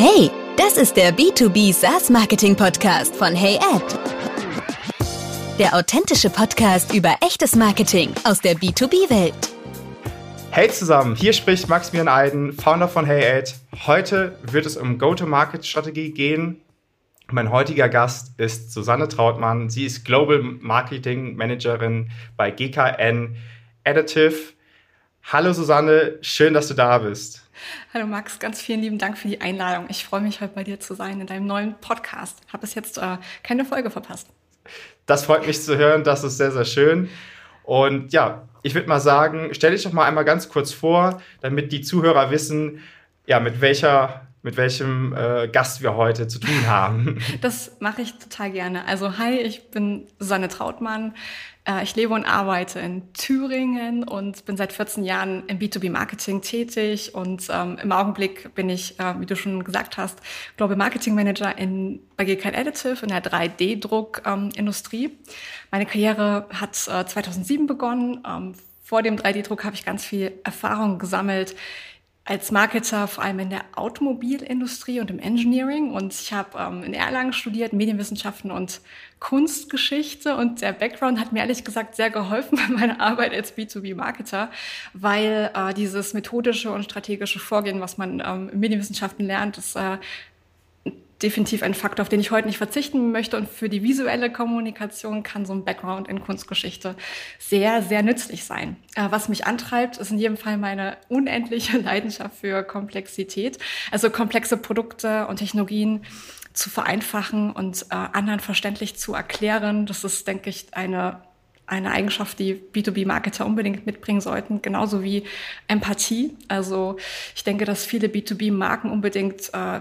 Hey, das ist der B2B SaaS Marketing Podcast von HeyAd. Der authentische Podcast über echtes Marketing aus der B2B-Welt. Hey zusammen, hier spricht Maximilian Eiden, Founder von HeyAid. Heute wird es um Go-to-Market-Strategie gehen. Mein heutiger Gast ist Susanne Trautmann. Sie ist Global Marketing Managerin bei GKN Additive. Hallo Susanne, schön, dass du da bist. Hallo Max, ganz vielen lieben Dank für die Einladung. Ich freue mich heute bei dir zu sein in deinem neuen Podcast. Habe bis jetzt äh, keine Folge verpasst. Das freut mich zu hören, das ist sehr, sehr schön. Und ja, ich würde mal sagen, stell dich doch mal einmal ganz kurz vor, damit die Zuhörer wissen, ja, mit welcher mit welchem äh, Gast wir heute zu tun haben. Das mache ich total gerne. Also hi, ich bin Susanne Trautmann. Äh, ich lebe und arbeite in Thüringen und bin seit 14 Jahren im B2B-Marketing tätig. Und ähm, im Augenblick bin ich, äh, wie du schon gesagt hast, Global Marketing Manager in, bei GKN Additive in der 3D-Druck-Industrie. Ähm, Meine Karriere hat äh, 2007 begonnen. Ähm, vor dem 3D-Druck habe ich ganz viel Erfahrung gesammelt als Marketer vor allem in der Automobilindustrie und im Engineering. Und ich habe ähm, in Erlangen studiert, Medienwissenschaften und Kunstgeschichte. Und der Background hat mir ehrlich gesagt sehr geholfen bei meiner Arbeit als B2B-Marketer, weil äh, dieses methodische und strategische Vorgehen, was man ähm, in Medienwissenschaften lernt, das äh, definitiv ein Faktor, auf den ich heute nicht verzichten möchte. Und für die visuelle Kommunikation kann so ein Background in Kunstgeschichte sehr, sehr nützlich sein. Äh, was mich antreibt, ist in jedem Fall meine unendliche Leidenschaft für Komplexität. Also komplexe Produkte und Technologien zu vereinfachen und äh, anderen verständlich zu erklären. Das ist, denke ich, eine eine Eigenschaft, die B2B-Marketer unbedingt mitbringen sollten, genauso wie Empathie. Also ich denke, dass viele B2B-Marken unbedingt äh,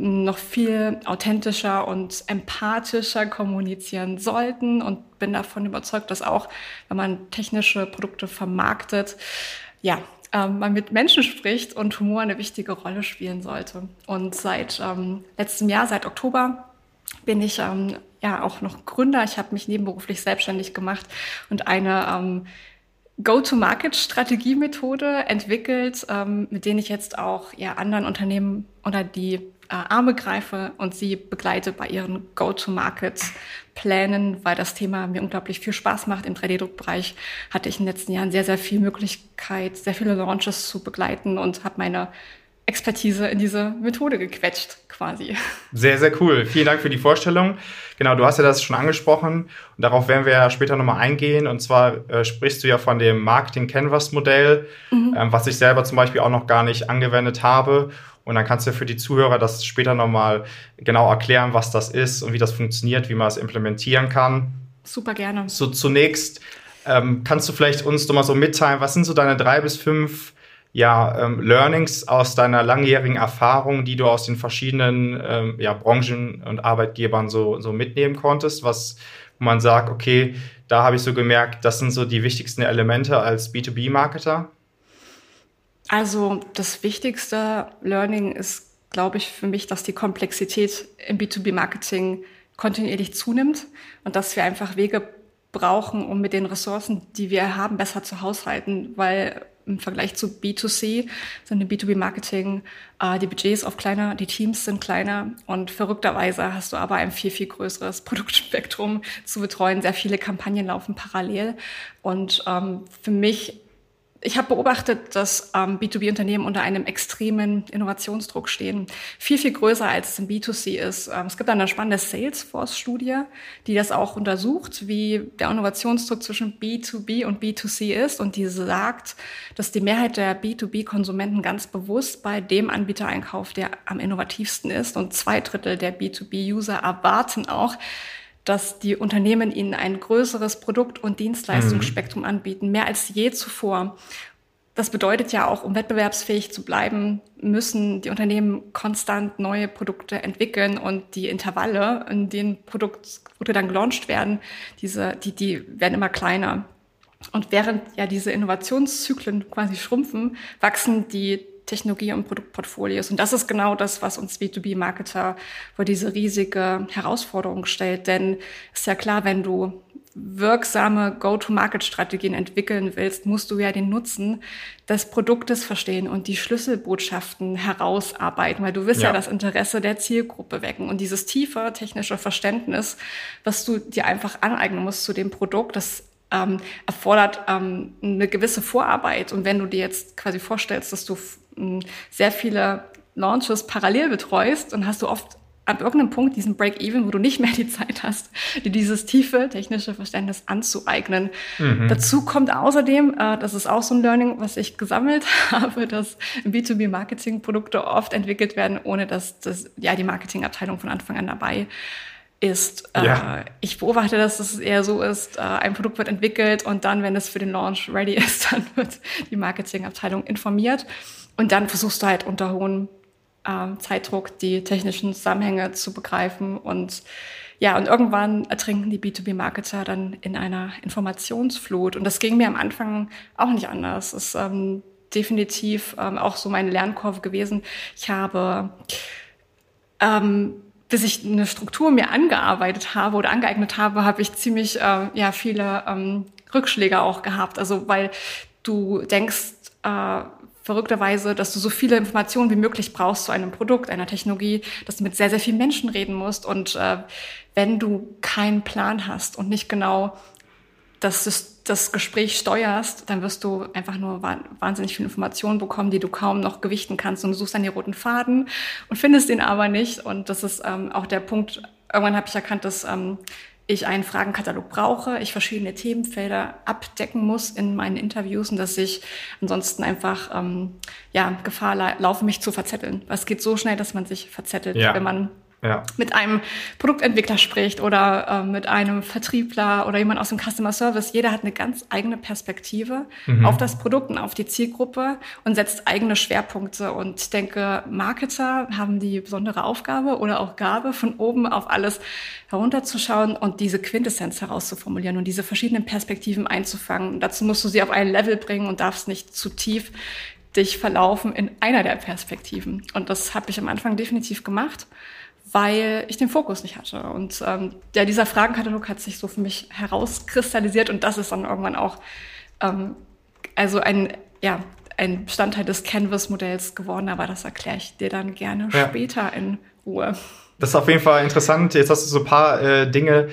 noch viel authentischer und empathischer kommunizieren sollten und bin davon überzeugt, dass auch, wenn man technische Produkte vermarktet, ja, ähm, man mit Menschen spricht und Humor eine wichtige Rolle spielen sollte. Und seit ähm, letztem Jahr, seit Oktober, bin ich ähm, ja auch noch Gründer. Ich habe mich nebenberuflich selbstständig gemacht und eine ähm, Go-to-Market-Strategiemethode entwickelt, ähm, mit denen ich jetzt auch ja, anderen Unternehmen oder die äh, Arme greife und sie begleite bei ihren Go-to-Market-Plänen, weil das Thema mir unglaublich viel Spaß macht. Im 3D-Druckbereich hatte ich in den letzten Jahren sehr, sehr viel Möglichkeit, sehr viele Launches zu begleiten und habe meine Expertise in diese Methode gequetscht, quasi. Sehr, sehr cool. Vielen Dank für die Vorstellung. Genau, du hast ja das schon angesprochen und darauf werden wir ja später nochmal eingehen. Und zwar äh, sprichst du ja von dem Marketing Canvas Modell, mhm. ähm, was ich selber zum Beispiel auch noch gar nicht angewendet habe. Und dann kannst du für die Zuhörer das später nochmal genau erklären, was das ist und wie das funktioniert, wie man es implementieren kann. Super gerne. So zunächst ähm, kannst du vielleicht uns nochmal so mitteilen, was sind so deine drei bis fünf ja, ähm, Learnings aus deiner langjährigen Erfahrung, die du aus den verschiedenen ähm, ja, Branchen und Arbeitgebern so, so mitnehmen konntest, was wo man sagt, okay, da habe ich so gemerkt, das sind so die wichtigsten Elemente als B2B-Marketer? Also das wichtigste Learning ist, glaube ich, für mich, dass die Komplexität im B2B-Marketing kontinuierlich zunimmt und dass wir einfach Wege brauchen, um mit den Ressourcen, die wir haben, besser zu haushalten, weil im Vergleich zu B2C sind im B2B-Marketing äh, die Budgets oft kleiner, die Teams sind kleiner und verrückterweise hast du aber ein viel, viel größeres Produktspektrum zu betreuen. Sehr viele Kampagnen laufen parallel und ähm, für mich ich habe beobachtet, dass ähm, B2B-Unternehmen unter einem extremen Innovationsdruck stehen. Viel, viel größer, als es im B2C ist. Ähm, es gibt eine spannende Salesforce-Studie, die das auch untersucht, wie der Innovationsdruck zwischen B2B und B2C ist. Und die sagt, dass die Mehrheit der B2B-Konsumenten ganz bewusst bei dem Anbieter einkauft, der am innovativsten ist. Und zwei Drittel der B2B-User erwarten auch, dass die Unternehmen ihnen ein größeres Produkt- und Dienstleistungsspektrum mhm. anbieten, mehr als je zuvor. Das bedeutet ja auch, um wettbewerbsfähig zu bleiben, müssen die Unternehmen konstant neue Produkte entwickeln und die Intervalle, in denen Produkte dann gelauncht werden, diese, die, die werden immer kleiner. Und während ja diese Innovationszyklen quasi schrumpfen, wachsen die Technologie und Produktportfolios. Und das ist genau das, was uns B2B-Marketer vor diese riesige Herausforderung stellt. Denn ist ja klar, wenn du wirksame Go-to-Market-Strategien entwickeln willst, musst du ja den Nutzen des Produktes verstehen und die Schlüsselbotschaften herausarbeiten, weil du willst ja, ja das Interesse der Zielgruppe wecken. Und dieses tiefe technische Verständnis, was du dir einfach aneignen musst zu dem Produkt, das ähm, erfordert ähm, eine gewisse Vorarbeit. Und wenn du dir jetzt quasi vorstellst, dass du sehr viele Launches parallel betreust, dann hast du oft ab irgendeinem Punkt diesen Break-Even, wo du nicht mehr die Zeit hast, dir dieses tiefe technische Verständnis anzueignen. Mhm. Dazu kommt außerdem, äh, das ist auch so ein Learning, was ich gesammelt habe, dass B2B-Marketing-Produkte oft entwickelt werden, ohne dass das, ja, die Marketingabteilung von Anfang an dabei ist. Äh, ja. ich beobachte, dass es eher so ist, äh, ein Produkt wird entwickelt und dann, wenn es für den Launch ready ist, dann wird die Marketingabteilung informiert und dann versuchst du halt unter hohen äh, Zeitdruck, die technischen Zusammenhänge zu begreifen. Und ja, und irgendwann ertrinken die B2B-Marketer dann in einer Informationsflut. Und das ging mir am Anfang auch nicht anders. Das ist ähm, definitiv ähm, auch so meine Lernkurve gewesen. Ich habe, ähm, bis ich eine Struktur mir angearbeitet habe oder angeeignet habe, habe ich ziemlich äh, ja viele ähm, Rückschläge auch gehabt. Also weil du denkst, äh, verrückterweise, dass du so viele Informationen wie möglich brauchst zu einem Produkt, einer Technologie, dass du mit sehr, sehr vielen Menschen reden musst. Und äh, wenn du keinen Plan hast und nicht genau das, das Gespräch steuerst, dann wirst du einfach nur wahnsinnig viele Informationen bekommen, die du kaum noch gewichten kannst. Und du suchst dann die roten Faden und findest ihn aber nicht. Und das ist ähm, auch der Punkt, irgendwann habe ich erkannt, dass ähm, ich einen Fragenkatalog brauche, ich verschiedene Themenfelder abdecken muss in meinen Interviews und dass ich ansonsten einfach ähm, ja, Gefahr laufe, mich zu verzetteln. Es geht so schnell, dass man sich verzettelt, ja. wenn man ja. mit einem Produktentwickler spricht oder äh, mit einem Vertriebler oder jemand aus dem Customer Service. Jeder hat eine ganz eigene Perspektive mhm. auf das Produkt und auf die Zielgruppe und setzt eigene Schwerpunkte. Und ich denke, Marketer haben die besondere Aufgabe oder auch Gabe, von oben auf alles herunterzuschauen und diese Quintessenz herauszuformulieren und diese verschiedenen Perspektiven einzufangen. Dazu musst du sie auf ein Level bringen und darfst nicht zu tief dich verlaufen in einer der Perspektiven. Und das habe ich am Anfang definitiv gemacht weil ich den Fokus nicht hatte. Und ähm, ja, dieser Fragenkatalog hat sich so für mich herauskristallisiert und das ist dann irgendwann auch ähm, also ein, ja, ein Bestandteil des Canvas-Modells geworden, aber das erkläre ich dir dann gerne ja. später in Ruhe. Das ist auf jeden Fall interessant. Jetzt hast du so ein paar äh, Dinge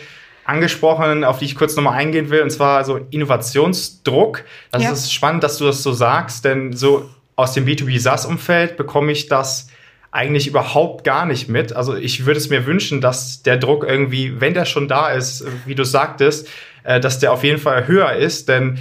angesprochen, auf die ich kurz nochmal eingehen will, und zwar so Innovationsdruck. Das ja. ist spannend, dass du das so sagst, denn so aus dem B2B SaaS-Umfeld bekomme ich das eigentlich überhaupt gar nicht mit. Also ich würde es mir wünschen, dass der Druck irgendwie, wenn der schon da ist, wie du sagtest, äh, dass der auf jeden Fall höher ist, denn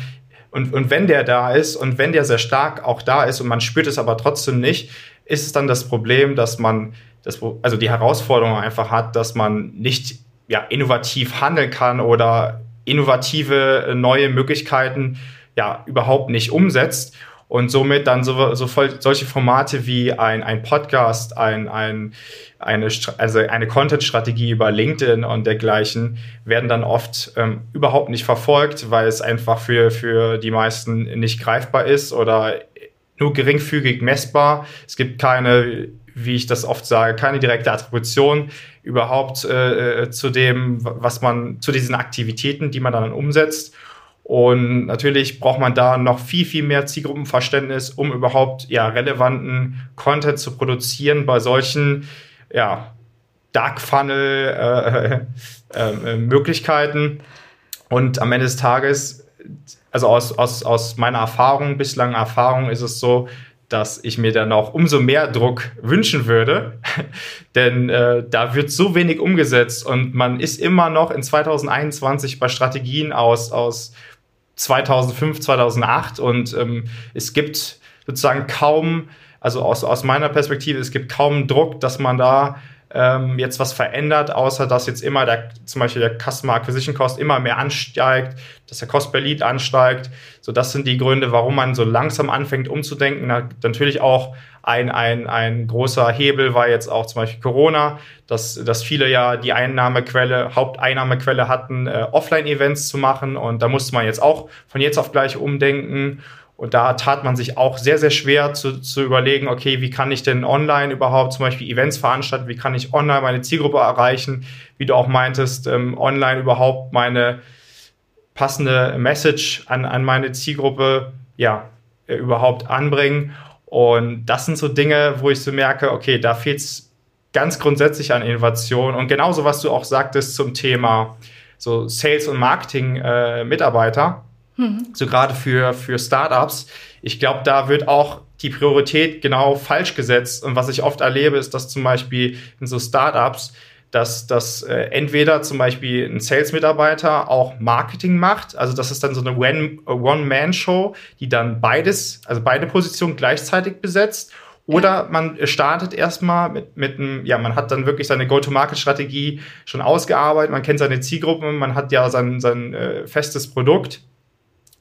und, und wenn der da ist und wenn der sehr stark auch da ist und man spürt es aber trotzdem nicht, ist es dann das Problem, dass man das, also die Herausforderung einfach hat, dass man nicht ja, innovativ handeln kann oder innovative neue Möglichkeiten ja überhaupt nicht umsetzt und somit dann so, so voll, solche Formate wie ein, ein Podcast, ein, ein, eine, also eine Content-Strategie über LinkedIn und dergleichen werden dann oft ähm, überhaupt nicht verfolgt, weil es einfach für, für die meisten nicht greifbar ist oder nur geringfügig messbar. Es gibt keine, wie ich das oft sage, keine direkte Attribution überhaupt äh, äh zu dem, was man, zu diesen Aktivitäten, die man dann umsetzt. Und natürlich braucht man da noch viel, viel mehr Zielgruppenverständnis, um überhaupt ja, relevanten Content zu produzieren bei solchen ja, Dark Funnel äh, äh, Möglichkeiten. Und am Ende des Tages, also aus, aus, aus meiner Erfahrung, bislang Erfahrung, ist es so, dass ich mir dann auch umso mehr Druck wünschen würde, denn äh, da wird so wenig umgesetzt und man ist immer noch in 2021 bei Strategien aus, aus 2005, 2008 und ähm, es gibt sozusagen kaum, also aus, aus meiner Perspektive, es gibt kaum Druck, dass man da ähm, jetzt was verändert, außer dass jetzt immer der, zum Beispiel der Customer Acquisition Cost immer mehr ansteigt, dass der Cost per Lead ansteigt. So, das sind die Gründe, warum man so langsam anfängt umzudenken. Na, natürlich auch ein, ein, ein großer Hebel war jetzt auch zum Beispiel Corona, dass, dass viele ja die Einnahmequelle, Haupteinnahmequelle hatten, äh, Offline-Events zu machen. Und da musste man jetzt auch von jetzt auf gleich umdenken. Und da tat man sich auch sehr, sehr schwer zu, zu überlegen, okay, wie kann ich denn online überhaupt zum Beispiel Events veranstalten, wie kann ich online meine Zielgruppe erreichen, wie du auch meintest, ähm, online überhaupt meine passende Message an, an meine Zielgruppe, ja, äh, überhaupt anbringen. Und das sind so Dinge, wo ich so merke, okay, da fehlt es ganz grundsätzlich an Innovation. Und genauso, was du auch sagtest zum Thema so Sales- und Marketing-Mitarbeiter, äh, so gerade für, für Startups. Ich glaube, da wird auch die Priorität genau falsch gesetzt. Und was ich oft erlebe, ist, dass zum Beispiel in so Startups dass, dass äh, entweder zum Beispiel ein Sales-Mitarbeiter auch Marketing macht, also das ist dann so eine One-Man-Show, die dann beides, also beide Positionen gleichzeitig besetzt. Oder man startet erstmal mit, mit einem, ja, man hat dann wirklich seine Go-to-Market-Strategie schon ausgearbeitet, man kennt seine Zielgruppen, man hat ja sein, sein äh, festes Produkt.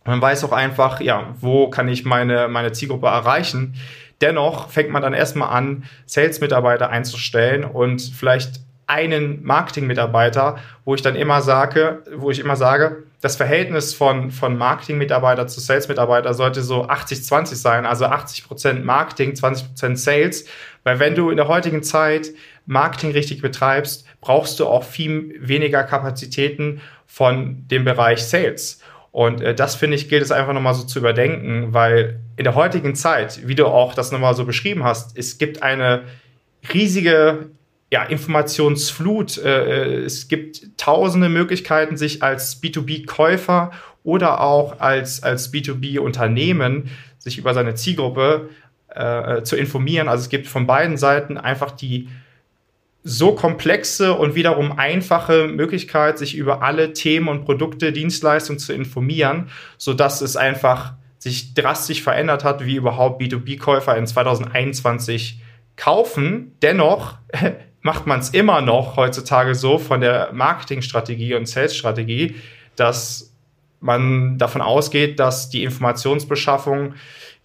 Man weiß auch einfach, ja, wo kann ich meine, meine Zielgruppe erreichen. Dennoch fängt man dann erstmal an, Sales-Mitarbeiter einzustellen und vielleicht einen Marketing-Mitarbeiter, wo ich dann immer sage, wo ich immer sage, das Verhältnis von, von Marketing-Mitarbeiter zu Sales-Mitarbeiter sollte so 80-20 sein, also 80% Marketing, 20% Sales, weil wenn du in der heutigen Zeit Marketing richtig betreibst, brauchst du auch viel weniger Kapazitäten von dem Bereich Sales. Und äh, das finde ich, gilt es einfach nochmal so zu überdenken, weil in der heutigen Zeit, wie du auch das nochmal so beschrieben hast, es gibt eine riesige ja, Informationsflut. Äh, es gibt tausende Möglichkeiten, sich als B2B-Käufer oder auch als, als B2B-Unternehmen sich über seine Zielgruppe äh, zu informieren. Also es gibt von beiden Seiten einfach die so komplexe und wiederum einfache Möglichkeit, sich über alle Themen und Produkte, Dienstleistungen zu informieren, so dass es einfach sich drastisch verändert hat, wie überhaupt B2B-Käufer in 2021 kaufen. Dennoch macht man es immer noch heutzutage so von der Marketingstrategie und Sales-Strategie, dass man davon ausgeht, dass die Informationsbeschaffung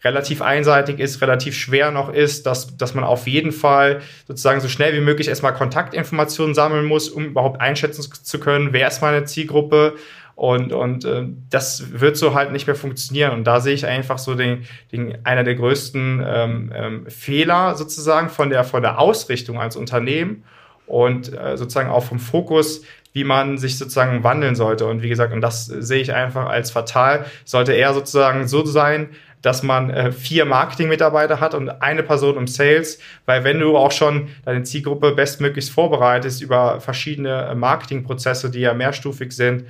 relativ einseitig ist, relativ schwer noch ist, dass, dass man auf jeden Fall sozusagen so schnell wie möglich erstmal Kontaktinformationen sammeln muss, um überhaupt einschätzen zu können, wer ist meine Zielgruppe, und, und äh, das wird so halt nicht mehr funktionieren. Und da sehe ich einfach so den, den einer der größten ähm, ähm, Fehler sozusagen von der, von der Ausrichtung als Unternehmen und äh, sozusagen auch vom Fokus, wie man sich sozusagen wandeln sollte. Und wie gesagt, und das sehe ich einfach als fatal, sollte eher sozusagen so sein, dass man äh, vier Marketing-Mitarbeiter hat und eine Person im Sales, weil wenn du auch schon deine Zielgruppe bestmöglichst vorbereitest über verschiedene äh, Marketingprozesse, die ja mehrstufig sind,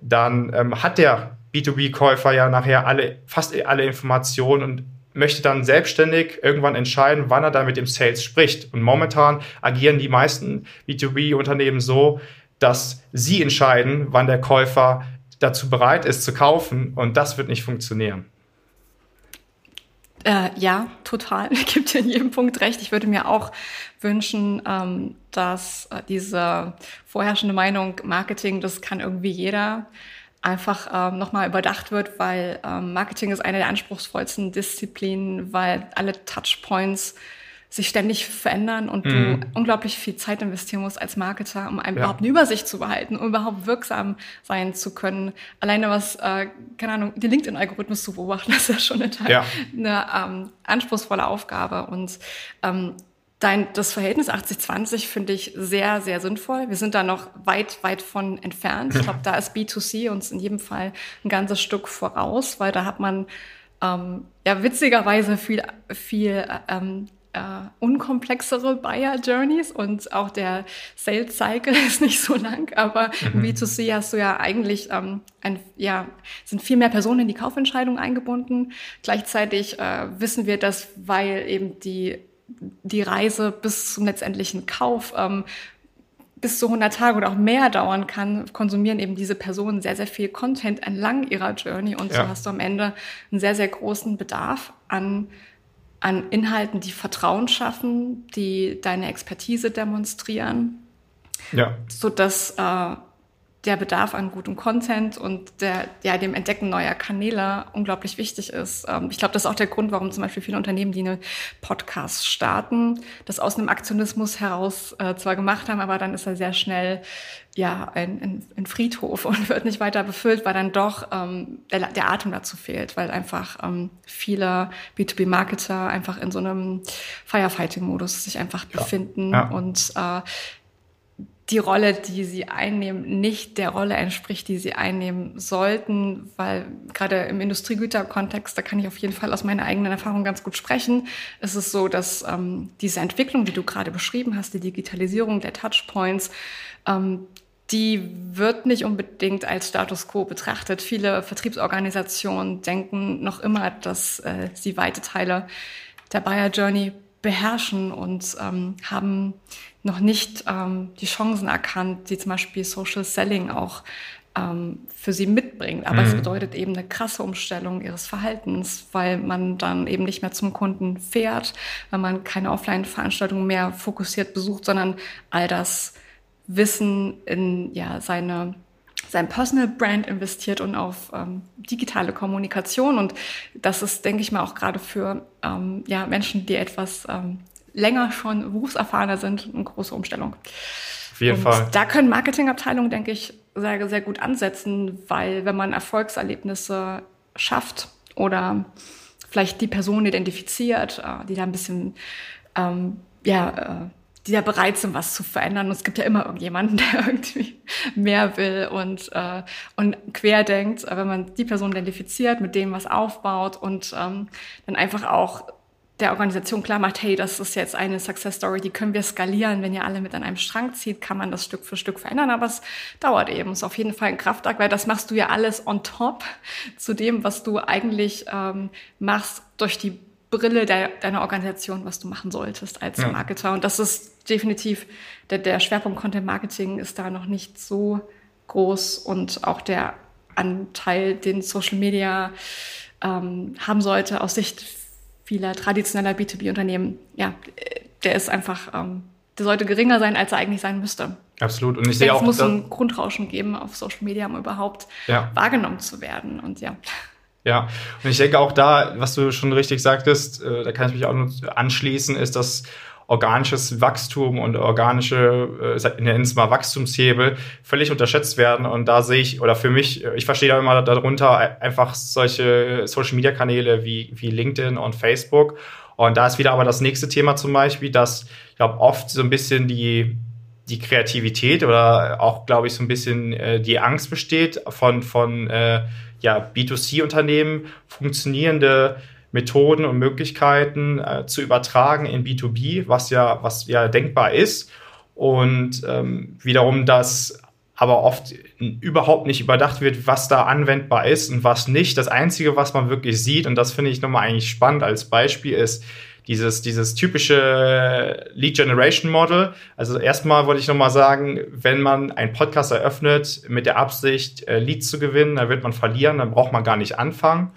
dann ähm, hat der B2B-Käufer ja nachher alle, fast alle Informationen und möchte dann selbstständig irgendwann entscheiden, wann er da mit dem Sales spricht. Und momentan agieren die meisten B2B-Unternehmen so, dass sie entscheiden, wann der Käufer dazu bereit ist zu kaufen. Und das wird nicht funktionieren. Äh, ja, total. Gibt in jedem Punkt recht. Ich würde mir auch wünschen, ähm, dass äh, diese vorherrschende Meinung, Marketing, das kann irgendwie jeder, einfach ähm, nochmal überdacht wird, weil ähm, Marketing ist eine der anspruchsvollsten Disziplinen, weil alle Touchpoints sich ständig verändern und mhm. du unglaublich viel Zeit investieren musst als Marketer, um ja. überhaupt eine Übersicht zu behalten, um überhaupt wirksam sein zu können. Alleine was, äh, keine Ahnung, den LinkedIn-Algorithmus zu beobachten, das ist ja schon eine, ja. eine ähm, anspruchsvolle Aufgabe. Und ähm, Dein, das Verhältnis 80-20 finde ich sehr, sehr sinnvoll. Wir sind da noch weit, weit von entfernt. Ich glaube, da ist B2C uns in jedem Fall ein ganzes Stück voraus, weil da hat man ähm, ja witzigerweise viel, viel ähm, äh, unkomplexere Buyer Journeys und auch der Sales Cycle ist nicht so lang, aber mhm. im B2C hast du ja eigentlich ähm, ein, ja, sind viel mehr Personen in die Kaufentscheidung eingebunden. Gleichzeitig äh, wissen wir, dass weil eben die die Reise bis zum letztendlichen Kauf ähm, bis zu 100 Tage oder auch mehr dauern kann, konsumieren eben diese Personen sehr, sehr viel Content entlang ihrer Journey und ja. so hast du am Ende einen sehr, sehr großen Bedarf an an Inhalten, die Vertrauen schaffen, die deine Expertise demonstrieren, ja. so dass äh, der Bedarf an gutem Content und der, ja, dem Entdecken neuer Kanäle unglaublich wichtig ist. Ähm, ich glaube, das ist auch der Grund, warum zum Beispiel viele Unternehmen, die eine Podcast starten, das aus einem Aktionismus heraus äh, zwar gemacht haben, aber dann ist er sehr schnell ja ein, ein, ein Friedhof und wird nicht weiter befüllt, weil dann doch ähm, der, der Atem dazu fehlt, weil einfach ähm, viele B2B-Marketer einfach in so einem Firefighting-Modus sich einfach ja. befinden ja. und äh, die Rolle, die sie einnehmen, nicht der Rolle entspricht, die sie einnehmen sollten, weil gerade im Industriegüterkontext, da kann ich auf jeden Fall aus meiner eigenen Erfahrung ganz gut sprechen, ist es so, dass ähm, diese Entwicklung, die du gerade beschrieben hast, die Digitalisierung der Touchpoints, ähm, die wird nicht unbedingt als Status quo betrachtet. Viele Vertriebsorganisationen denken noch immer, dass äh, sie weite Teile der Buyer Journey beherrschen und ähm, haben noch nicht ähm, die Chancen erkannt, die zum Beispiel Social Selling auch ähm, für sie mitbringt. Aber mhm. es bedeutet eben eine krasse Umstellung ihres Verhaltens, weil man dann eben nicht mehr zum Kunden fährt, weil man keine Offline-Veranstaltungen mehr fokussiert besucht, sondern all das Wissen in ja, seine sein Personal Brand investiert und auf ähm, digitale Kommunikation. Und das ist, denke ich mal, auch gerade für ähm, ja, Menschen, die etwas ähm, länger schon berufserfahrener sind, eine große Umstellung. Auf jeden und Fall. Da können Marketingabteilungen, denke ich, sehr, sehr gut ansetzen, weil wenn man Erfolgserlebnisse schafft oder vielleicht die Person identifiziert, äh, die da ein bisschen, ähm, ja, äh, die da bereit sind, was zu verändern. Und es gibt ja immer irgendjemanden, der irgendwie mehr will und, äh, und quer denkt, wenn man die Person identifiziert, mit dem was aufbaut und ähm, dann einfach auch der Organisation klar macht, hey, das ist jetzt eine Success Story, die können wir skalieren. Wenn ihr alle mit an einem Strang zieht, kann man das Stück für Stück verändern, aber es dauert eben. Es ist auf jeden Fall ein Kraftakt, weil das machst du ja alles on top zu dem, was du eigentlich ähm, machst durch die Brille der, deiner Organisation, was du machen solltest als ja. Marketer. Und das ist definitiv, der, der Schwerpunkt Content Marketing ist da noch nicht so groß und auch der Anteil, den Social Media ähm, haben sollte, aus Sicht vieler traditioneller B2B-Unternehmen, ja, der ist einfach, ähm, der sollte geringer sein, als er eigentlich sein müsste. Absolut. Und ich sehe auch. Es muss ein Grundrauschen geben auf Social Media, um überhaupt ja. wahrgenommen zu werden. Und ja. Ja, und ich denke auch da, was du schon richtig sagtest, äh, da kann ich mich auch nur anschließen, ist, dass organisches Wachstum und organische, äh, nennen es mal Wachstumshebel, völlig unterschätzt werden. Und da sehe ich, oder für mich, ich verstehe da immer darunter einfach solche Social-Media-Kanäle wie, wie LinkedIn und Facebook. Und da ist wieder aber das nächste Thema zum Beispiel, dass ich glaube, oft so ein bisschen die, die Kreativität oder auch, glaube ich, so ein bisschen äh, die Angst besteht von, von äh, ja, B2C-Unternehmen funktionierende Methoden und Möglichkeiten äh, zu übertragen in B2B, was ja, was ja denkbar ist. Und ähm, wiederum, dass aber oft überhaupt nicht überdacht wird, was da anwendbar ist und was nicht. Das Einzige, was man wirklich sieht, und das finde ich nochmal eigentlich spannend als Beispiel, ist dieses, dieses typische Lead Generation Model. Also erstmal wollte ich nochmal sagen, wenn man einen Podcast eröffnet mit der Absicht, äh, Leads zu gewinnen, dann wird man verlieren, dann braucht man gar nicht anfangen.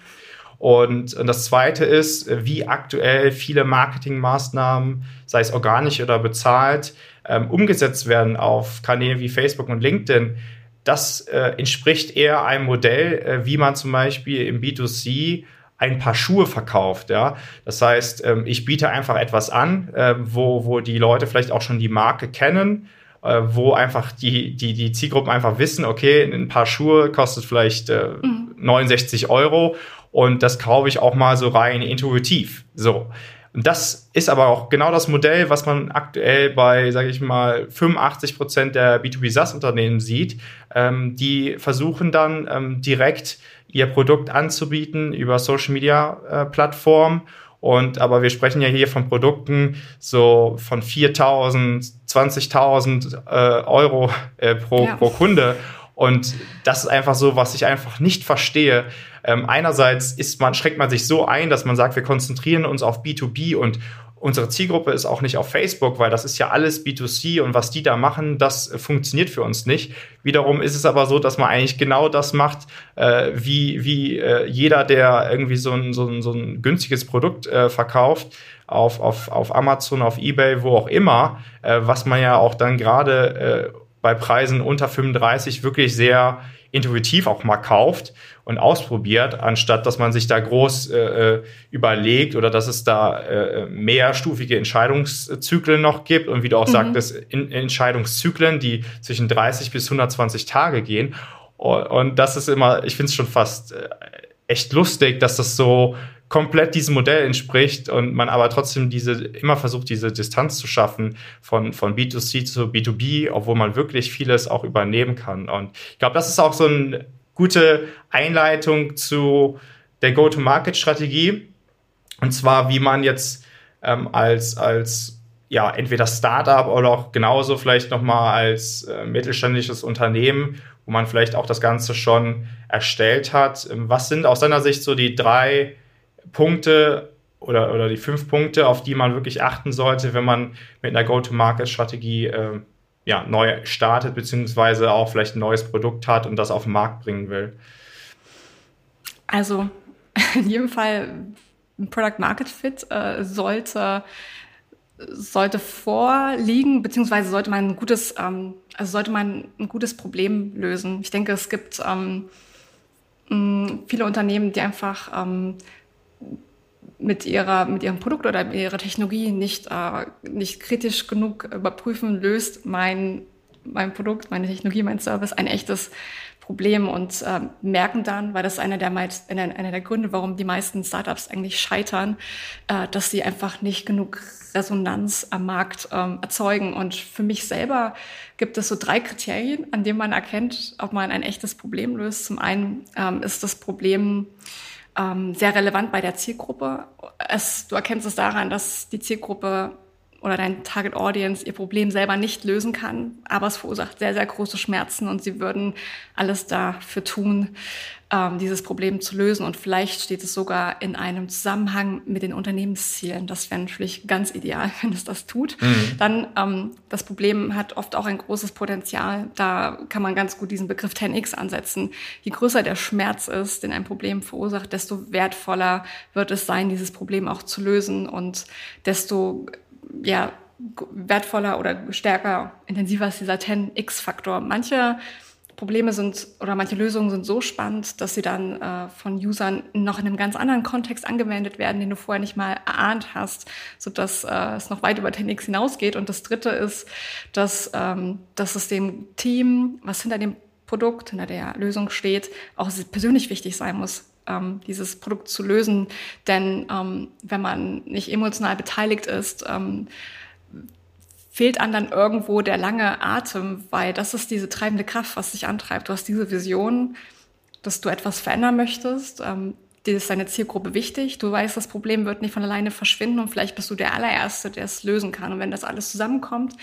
Und, und das Zweite ist, wie aktuell viele Marketingmaßnahmen, sei es organisch oder bezahlt, ähm, umgesetzt werden auf Kanälen wie Facebook und LinkedIn. Das äh, entspricht eher einem Modell, äh, wie man zum Beispiel im B2C ein paar Schuhe verkauft. Ja? Das heißt, ähm, ich biete einfach etwas an, äh, wo, wo die Leute vielleicht auch schon die Marke kennen, äh, wo einfach die, die, die Zielgruppen einfach wissen, okay, ein paar Schuhe kostet vielleicht äh, mhm. 69 Euro und das kaufe ich auch mal so rein intuitiv. So. Und das ist aber auch genau das Modell, was man aktuell bei, sage ich mal, 85 Prozent der B2B SaaS-Unternehmen sieht. Ähm, die versuchen dann ähm, direkt ihr Produkt anzubieten über Social Media äh, Plattformen. Und aber wir sprechen ja hier von Produkten so von 4.000, 20.000 äh, Euro äh, pro, ja. pro Kunde. Und das ist einfach so, was ich einfach nicht verstehe. Ähm, einerseits ist man, schreckt man sich so ein, dass man sagt, wir konzentrieren uns auf B2B und unsere Zielgruppe ist auch nicht auf Facebook, weil das ist ja alles B2C und was die da machen, das funktioniert für uns nicht. Wiederum ist es aber so, dass man eigentlich genau das macht, äh, wie, wie äh, jeder, der irgendwie so ein, so ein, so ein günstiges Produkt äh, verkauft, auf, auf, auf Amazon, auf Ebay, wo auch immer, äh, was man ja auch dann gerade äh, bei Preisen unter 35 wirklich sehr intuitiv auch mal kauft und ausprobiert, anstatt dass man sich da groß äh, äh, überlegt oder dass es da äh, mehrstufige Entscheidungszyklen noch gibt und wie du auch mhm. sagtest, in, Entscheidungszyklen, die zwischen 30 bis 120 Tage gehen. Und, und das ist immer, ich finde es schon fast äh, echt lustig, dass das so komplett diesem Modell entspricht und man aber trotzdem diese, immer versucht, diese Distanz zu schaffen von, von B2C zu B2B, obwohl man wirklich vieles auch übernehmen kann. Und ich glaube, das ist auch so eine gute Einleitung zu der Go-to-Market-Strategie. Und zwar, wie man jetzt ähm, als, als ja, entweder Startup oder auch genauso vielleicht nochmal als äh, mittelständisches Unternehmen, wo man vielleicht auch das Ganze schon erstellt hat. Ähm, was sind aus deiner Sicht so die drei Punkte oder, oder die fünf Punkte, auf die man wirklich achten sollte, wenn man mit einer Go-to-Market-Strategie äh, ja, neu startet, beziehungsweise auch vielleicht ein neues Produkt hat und das auf den Markt bringen will? Also in jedem Fall ein Product Market Fit äh, sollte sollte vorliegen, beziehungsweise sollte man ein gutes, ähm, also sollte man ein gutes Problem lösen. Ich denke, es gibt ähm, viele Unternehmen, die einfach ähm, mit ihrer mit ihrem Produkt oder mit ihrer Technologie nicht äh, nicht kritisch genug überprüfen, löst mein mein Produkt, meine Technologie, mein Service ein echtes Problem und äh, merken dann, weil das ist einer der, einer der Gründe, warum die meisten Startups eigentlich scheitern, äh, dass sie einfach nicht genug Resonanz am Markt ähm, erzeugen. Und für mich selber gibt es so drei Kriterien, an denen man erkennt, ob man ein echtes Problem löst. Zum einen ähm, ist das Problem ähm, sehr relevant bei der Zielgruppe. Es, du erkennst es daran, dass die Zielgruppe oder dein Target Audience ihr Problem selber nicht lösen kann, aber es verursacht sehr, sehr große Schmerzen und sie würden alles dafür tun, ähm, dieses Problem zu lösen. Und vielleicht steht es sogar in einem Zusammenhang mit den Unternehmenszielen. Das wäre natürlich ganz ideal, wenn es das tut. Mhm. Dann ähm, das Problem hat oft auch ein großes Potenzial. Da kann man ganz gut diesen Begriff 10x ansetzen. Je größer der Schmerz ist, den ein Problem verursacht, desto wertvoller wird es sein, dieses Problem auch zu lösen und desto ja, wertvoller oder stärker, intensiver ist dieser 10x-Faktor. Manche Probleme sind oder manche Lösungen sind so spannend, dass sie dann äh, von Usern noch in einem ganz anderen Kontext angewendet werden, den du vorher nicht mal erahnt hast, sodass äh, es noch weit über 10x hinausgeht. Und das Dritte ist, dass, ähm, dass es dem Team, was hinter dem Produkt, hinter der Lösung steht, auch persönlich wichtig sein muss ähm, dieses Produkt zu lösen. Denn ähm, wenn man nicht emotional beteiligt ist, ähm, fehlt an dann irgendwo der lange Atem, weil das ist diese treibende Kraft, was dich antreibt. Du hast diese Vision, dass du etwas verändern möchtest. Ähm, dir ist deine Zielgruppe wichtig. Du weißt, das Problem wird nicht von alleine verschwinden und vielleicht bist du der allererste, der es lösen kann. Und wenn das alles zusammenkommt,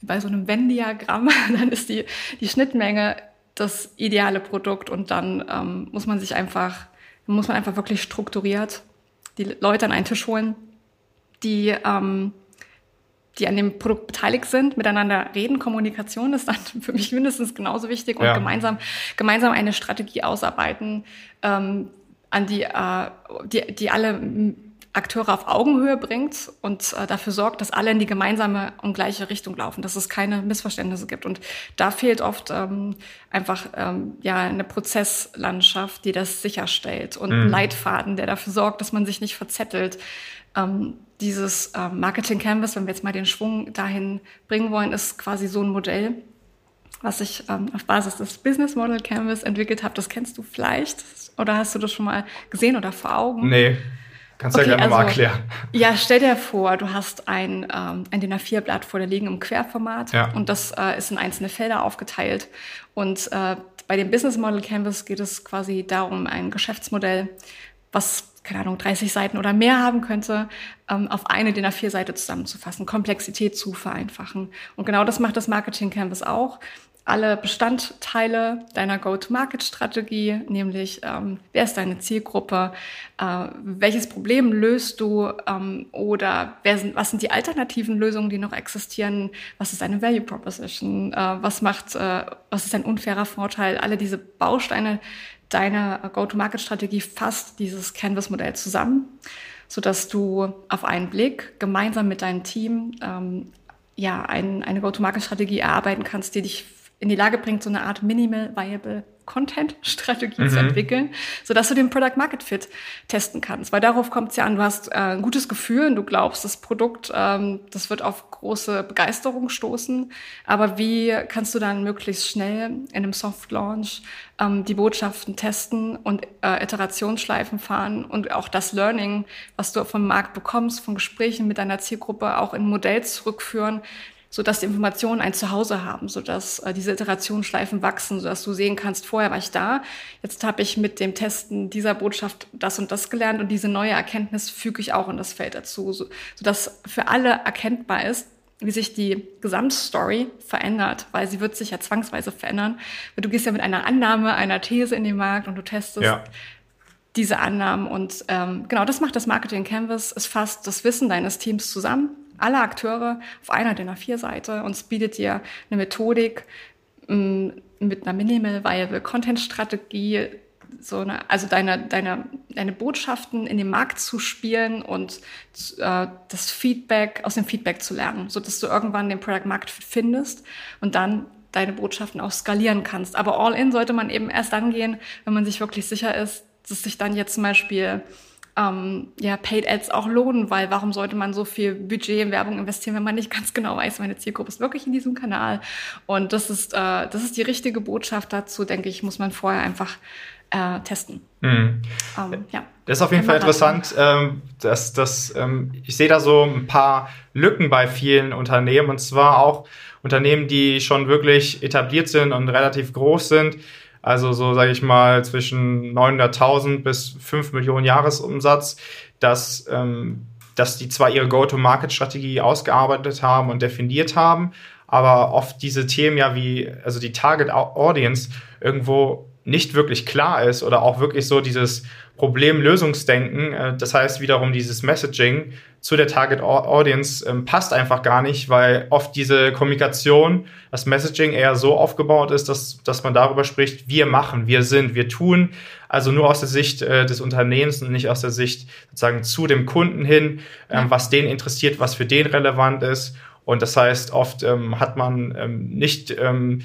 wie bei so einem Venn-Diagramm, dann ist die, die Schnittmenge das ideale Produkt und dann ähm, muss man sich einfach muss man einfach wirklich strukturiert die Leute an einen Tisch holen, die, ähm, die an dem Produkt beteiligt sind, miteinander reden. Kommunikation ist dann für mich mindestens genauso wichtig und ja. gemeinsam, gemeinsam eine Strategie ausarbeiten, ähm, an die, äh, die, die alle Akteure auf Augenhöhe bringt und äh, dafür sorgt, dass alle in die gemeinsame und gleiche Richtung laufen, dass es keine Missverständnisse gibt. Und da fehlt oft ähm, einfach ähm, ja eine Prozesslandschaft, die das sicherstellt und mhm. ein Leitfaden, der dafür sorgt, dass man sich nicht verzettelt. Ähm, dieses ähm, Marketing Canvas, wenn wir jetzt mal den Schwung dahin bringen wollen, ist quasi so ein Modell, was ich ähm, auf Basis des Business Model Canvas entwickelt habe. Das kennst du vielleicht oder hast du das schon mal gesehen oder vor Augen? Nee. Kannst du okay, ja gerne also, mal erklären. Ja, stell dir vor, du hast ein, ähm, ein DIN A4-Blatt vor dir liegen im Querformat ja. und das äh, ist in einzelne Felder aufgeteilt. Und äh, bei dem Business Model Canvas geht es quasi darum, ein Geschäftsmodell, was, keine Ahnung, 30 Seiten oder mehr haben könnte, ähm, auf eine DIN A4-Seite zusammenzufassen, Komplexität zu vereinfachen. Und genau das macht das Marketing Canvas auch alle Bestandteile deiner Go-to-Market-Strategie, nämlich ähm, wer ist deine Zielgruppe, äh, welches Problem löst du ähm, oder sind, was sind die alternativen Lösungen, die noch existieren, was ist deine Value Proposition, äh, was macht, äh, was ist ein unfairer Vorteil, alle diese Bausteine deiner Go-to-Market-Strategie fasst dieses Canvas-Modell zusammen, sodass du auf einen Blick gemeinsam mit deinem Team ähm, ja, ein, eine Go-to-Market-Strategie erarbeiten kannst, die dich in die Lage bringt, so eine Art Minimal Viable Content-Strategie mhm. zu entwickeln, so dass du den Product Market Fit testen kannst. Weil darauf kommt es ja an, du hast äh, ein gutes Gefühl und du glaubst, das Produkt, ähm, das wird auf große Begeisterung stoßen. Aber wie kannst du dann möglichst schnell in einem Soft Launch ähm, die Botschaften testen und äh, Iterationsschleifen fahren und auch das Learning, was du vom Markt bekommst, von Gesprächen mit deiner Zielgruppe auch in ein Modell zurückführen, so dass die Informationen ein Zuhause haben, so dass äh, diese Iterationsschleifen wachsen, so dass du sehen kannst, vorher war ich da, jetzt habe ich mit dem Testen dieser Botschaft das und das gelernt und diese neue Erkenntnis füge ich auch in das Feld dazu, so, so dass für alle erkennbar ist, wie sich die Gesamtstory verändert, weil sie wird sich ja zwangsweise verändern. Weil du gehst ja mit einer Annahme, einer These in den Markt und du testest ja. diese Annahmen und ähm, genau das macht das Marketing Canvas. Es fasst das Wissen deines Teams zusammen alle Akteure auf einer DIN A4-Seite und es bietet dir eine Methodik mm, mit einer Minimal Viable Content Strategie, so eine, also deine, deine, deine Botschaften in den Markt zu spielen und äh, das Feedback, aus dem Feedback zu lernen, so dass du irgendwann den Product Market findest und dann deine Botschaften auch skalieren kannst. Aber all in sollte man eben erst dann gehen, wenn man sich wirklich sicher ist, dass sich dann jetzt zum Beispiel ähm, ja, Paid Ads auch lohnen, weil warum sollte man so viel Budget in Werbung investieren, wenn man nicht ganz genau weiß, meine Zielgruppe ist wirklich in diesem Kanal. Und das ist, äh, das ist die richtige Botschaft dazu, denke ich, muss man vorher einfach äh, testen. Mhm. Ähm, ja. Das ist auf jeden Fall interessant, ähm, dass, dass ähm, ich sehe da so ein paar Lücken bei vielen Unternehmen und zwar auch Unternehmen, die schon wirklich etabliert sind und relativ groß sind, also so sage ich mal zwischen 900.000 bis 5 Millionen Jahresumsatz, dass, ähm, dass die zwar ihre Go-to-Market-Strategie ausgearbeitet haben und definiert haben, aber oft diese Themen ja wie, also die Target Audience irgendwo nicht wirklich klar ist oder auch wirklich so dieses Problemlösungsdenken, äh, das heißt wiederum dieses Messaging zu der Target Audience ähm, passt einfach gar nicht, weil oft diese Kommunikation, das Messaging eher so aufgebaut ist, dass, dass man darüber spricht, wir machen, wir sind, wir tun, also nur aus der Sicht äh, des Unternehmens und nicht aus der Sicht sozusagen zu dem Kunden hin, ähm, was den interessiert, was für den relevant ist. Und das heißt, oft ähm, hat man ähm, nicht ähm,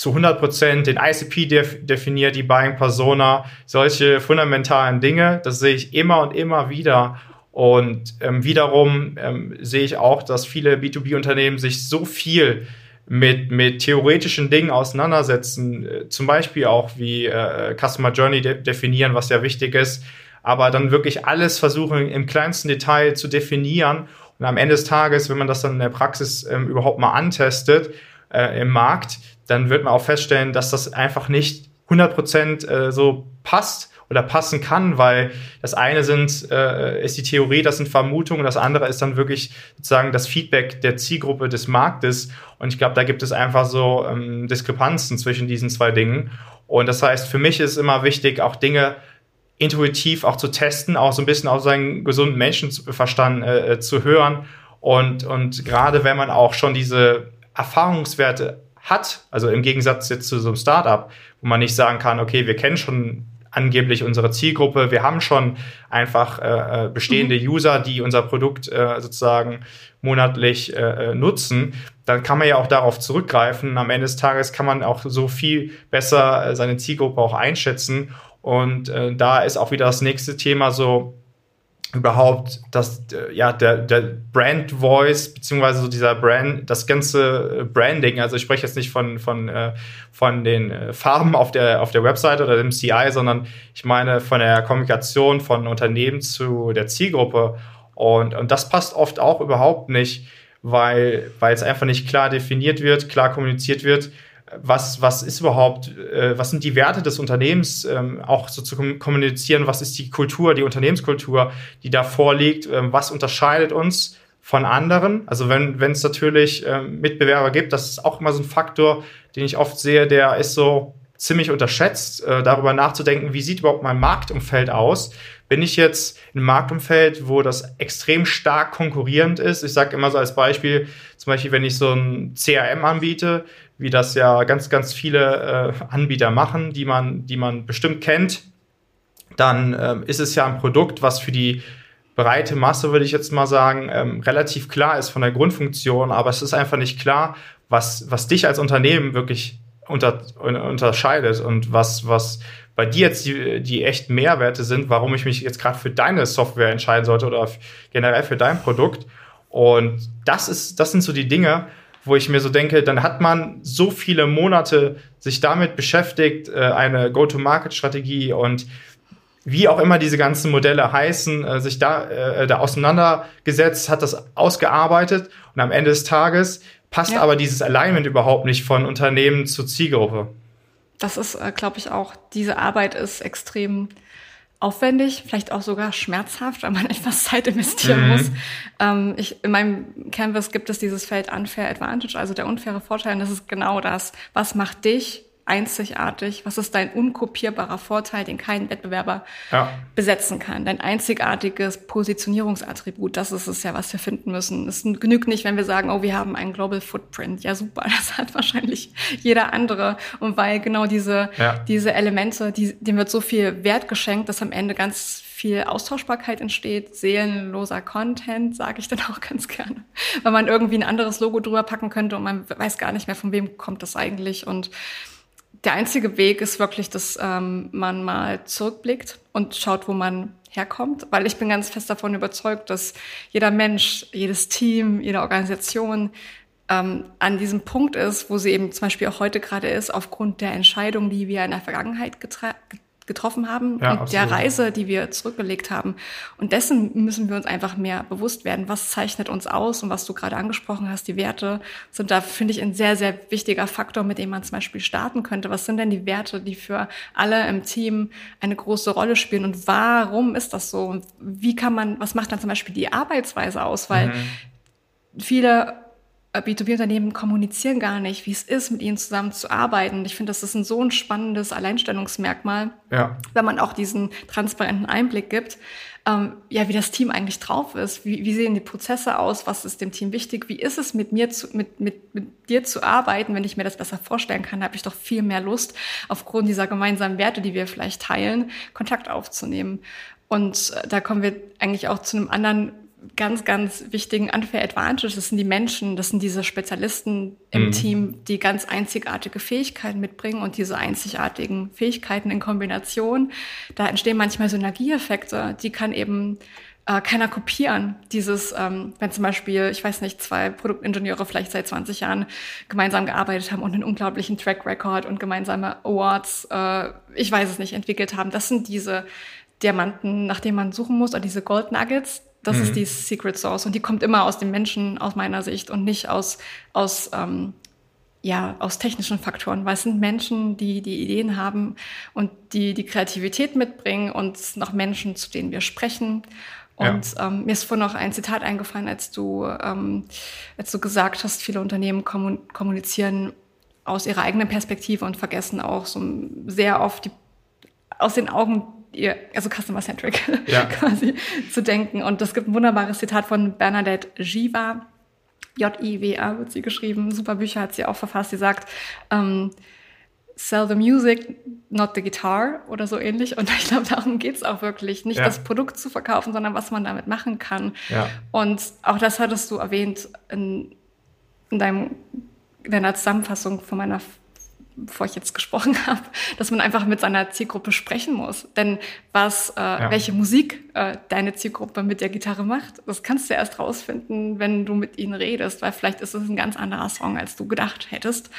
zu 100% den ICP def definiert, die Buying Persona, solche fundamentalen Dinge. Das sehe ich immer und immer wieder. Und ähm, wiederum ähm, sehe ich auch, dass viele B2B-Unternehmen sich so viel mit, mit theoretischen Dingen auseinandersetzen, äh, zum Beispiel auch wie äh, Customer Journey de definieren, was ja wichtig ist, aber dann wirklich alles versuchen im kleinsten Detail zu definieren. Und am Ende des Tages, wenn man das dann in der Praxis ähm, überhaupt mal antestet äh, im Markt, dann wird man auch feststellen, dass das einfach nicht 100% äh, so passt oder passen kann, weil das eine sind, äh, ist die Theorie, das sind Vermutungen, das andere ist dann wirklich sozusagen das Feedback der Zielgruppe des Marktes. Und ich glaube, da gibt es einfach so ähm, Diskrepanzen zwischen diesen zwei Dingen. Und das heißt, für mich ist immer wichtig, auch Dinge intuitiv auch zu testen, auch so ein bisschen auf seinen gesunden Menschenverstand äh, äh, zu hören. Und, und gerade wenn man auch schon diese Erfahrungswerte hat, also im Gegensatz jetzt zu so einem Startup, wo man nicht sagen kann, okay, wir kennen schon angeblich unsere Zielgruppe, wir haben schon einfach äh, äh bestehende mhm. User, die unser Produkt äh, sozusagen monatlich äh, äh, nutzen, dann kann man ja auch darauf zurückgreifen. Am Ende des Tages kann man auch so viel besser äh, seine Zielgruppe auch einschätzen. Und da ist auch wieder das nächste Thema so, überhaupt das ja der der Brand Voice beziehungsweise so dieser Brand das ganze Branding also ich spreche jetzt nicht von von äh, von den äh, Farben auf der auf der Webseite oder dem CI sondern ich meine von der Kommunikation von Unternehmen zu der Zielgruppe. Und und das passt oft auch überhaupt nicht weil weil es einfach nicht klar definiert wird klar kommuniziert wird was, was ist überhaupt, äh, was sind die Werte des Unternehmens, ähm, auch so zu kommunizieren, was ist die Kultur, die Unternehmenskultur, die da vorliegt, ähm, was unterscheidet uns von anderen. Also wenn es natürlich ähm, Mitbewerber gibt, das ist auch immer so ein Faktor, den ich oft sehe, der ist so ziemlich unterschätzt, äh, darüber nachzudenken, wie sieht überhaupt mein Marktumfeld aus? Bin ich jetzt in einem Marktumfeld, wo das extrem stark konkurrierend ist? Ich sage immer so als Beispiel, zum Beispiel, wenn ich so ein CRM anbiete, wie das ja ganz, ganz viele äh, Anbieter machen, die man, die man bestimmt kennt, dann ähm, ist es ja ein Produkt, was für die breite Masse, würde ich jetzt mal sagen, ähm, relativ klar ist von der Grundfunktion, aber es ist einfach nicht klar, was, was dich als Unternehmen wirklich unter, unterscheidet und was, was bei dir jetzt die, die echten Mehrwerte sind, warum ich mich jetzt gerade für deine Software entscheiden sollte oder generell für dein Produkt. Und das ist, das sind so die Dinge, wo ich mir so denke, dann hat man so viele Monate sich damit beschäftigt, äh, eine Go-to-Market-Strategie und wie auch immer diese ganzen Modelle heißen, äh, sich da, äh, da auseinandergesetzt, hat das ausgearbeitet und am Ende des Tages passt ja. aber dieses Alignment überhaupt nicht von Unternehmen zur Zielgruppe. Das ist, glaube ich, auch, diese Arbeit ist extrem aufwendig, vielleicht auch sogar schmerzhaft, weil man etwas Zeit investieren mhm. muss. Ähm, ich, in meinem Canvas gibt es dieses Feld Unfair Advantage, also der unfaire Vorteil. Und das ist genau das. Was macht dich einzigartig? Was ist dein unkopierbarer Vorteil, den kein Wettbewerber ja. besetzen kann? Dein einzigartiges Positionierungsattribut, das ist es ja, was wir finden müssen. Es genügt nicht, wenn wir sagen, oh, wir haben einen Global Footprint. Ja, super, das hat wahrscheinlich jeder andere. Und weil genau diese, ja. diese Elemente, die, dem wird so viel Wert geschenkt, dass am Ende ganz viel Austauschbarkeit entsteht, seelenloser Content, sage ich dann auch ganz gerne, weil man irgendwie ein anderes Logo drüber packen könnte und man weiß gar nicht mehr, von wem kommt das eigentlich und der einzige Weg ist wirklich, dass ähm, man mal zurückblickt und schaut, wo man herkommt, weil ich bin ganz fest davon überzeugt, dass jeder Mensch, jedes Team, jede Organisation ähm, an diesem Punkt ist, wo sie eben zum Beispiel auch heute gerade ist, aufgrund der Entscheidungen, die wir in der Vergangenheit getroffen getroffen haben ja, und absolut. der Reise, die wir zurückgelegt haben. Und dessen müssen wir uns einfach mehr bewusst werden. Was zeichnet uns aus? Und was du gerade angesprochen hast, die Werte sind da, finde ich, ein sehr, sehr wichtiger Faktor, mit dem man zum Beispiel starten könnte. Was sind denn die Werte, die für alle im Team eine große Rolle spielen? Und warum ist das so? Und wie kann man, was macht dann zum Beispiel die Arbeitsweise aus? Weil mhm. viele B2B-Unternehmen kommunizieren gar nicht, wie es ist, mit ihnen zusammen zu arbeiten. Ich finde, das ist ein so ein spannendes Alleinstellungsmerkmal, ja. wenn man auch diesen transparenten Einblick gibt, ähm, ja, wie das Team eigentlich drauf ist. Wie, wie sehen die Prozesse aus? Was ist dem Team wichtig? Wie ist es, mit mir zu, mit, mit, mit dir zu arbeiten? Wenn ich mir das besser vorstellen kann, habe ich doch viel mehr Lust, aufgrund dieser gemeinsamen Werte, die wir vielleicht teilen, Kontakt aufzunehmen. Und äh, da kommen wir eigentlich auch zu einem anderen ganz, ganz wichtigen Unfair Advantage. Das sind die Menschen, das sind diese Spezialisten im mhm. Team, die ganz einzigartige Fähigkeiten mitbringen und diese einzigartigen Fähigkeiten in Kombination, da entstehen manchmal Synergieeffekte, die kann eben äh, keiner kopieren. Dieses, ähm, wenn zum Beispiel, ich weiß nicht, zwei Produktingenieure vielleicht seit 20 Jahren gemeinsam gearbeitet haben und einen unglaublichen Track Record und gemeinsame Awards, äh, ich weiß es nicht, entwickelt haben. Das sind diese Diamanten, nach denen man suchen muss, oder diese Gold Nuggets, das mhm. ist die Secret Source und die kommt immer aus dem Menschen aus meiner Sicht und nicht aus, aus, ähm, ja, aus technischen Faktoren, weil es sind Menschen, die die Ideen haben und die die Kreativität mitbringen und noch Menschen, zu denen wir sprechen. Und ja. ähm, mir ist vorhin noch ein Zitat eingefallen, als du, ähm, als du gesagt hast, viele Unternehmen kommunizieren aus ihrer eigenen Perspektive und vergessen auch so sehr oft die, aus den Augen ihr, also Customer-Centric ja. quasi zu denken. Und es gibt ein wunderbares Zitat von Bernadette Jiva. J-I-W-A wird sie geschrieben. Super Bücher hat sie auch verfasst. Sie sagt, ähm, sell the music, not the guitar oder so ähnlich. Und ich glaube, darum geht's auch wirklich. Nicht ja. das Produkt zu verkaufen, sondern was man damit machen kann. Ja. Und auch das hattest du erwähnt in, in deinem, in deiner Zusammenfassung von meiner bevor ich jetzt gesprochen habe, dass man einfach mit seiner Zielgruppe sprechen muss. Denn was, äh, ja. welche Musik äh, deine Zielgruppe mit der Gitarre macht, das kannst du erst rausfinden, wenn du mit ihnen redest, weil vielleicht ist es ein ganz anderer Song, als du gedacht hättest.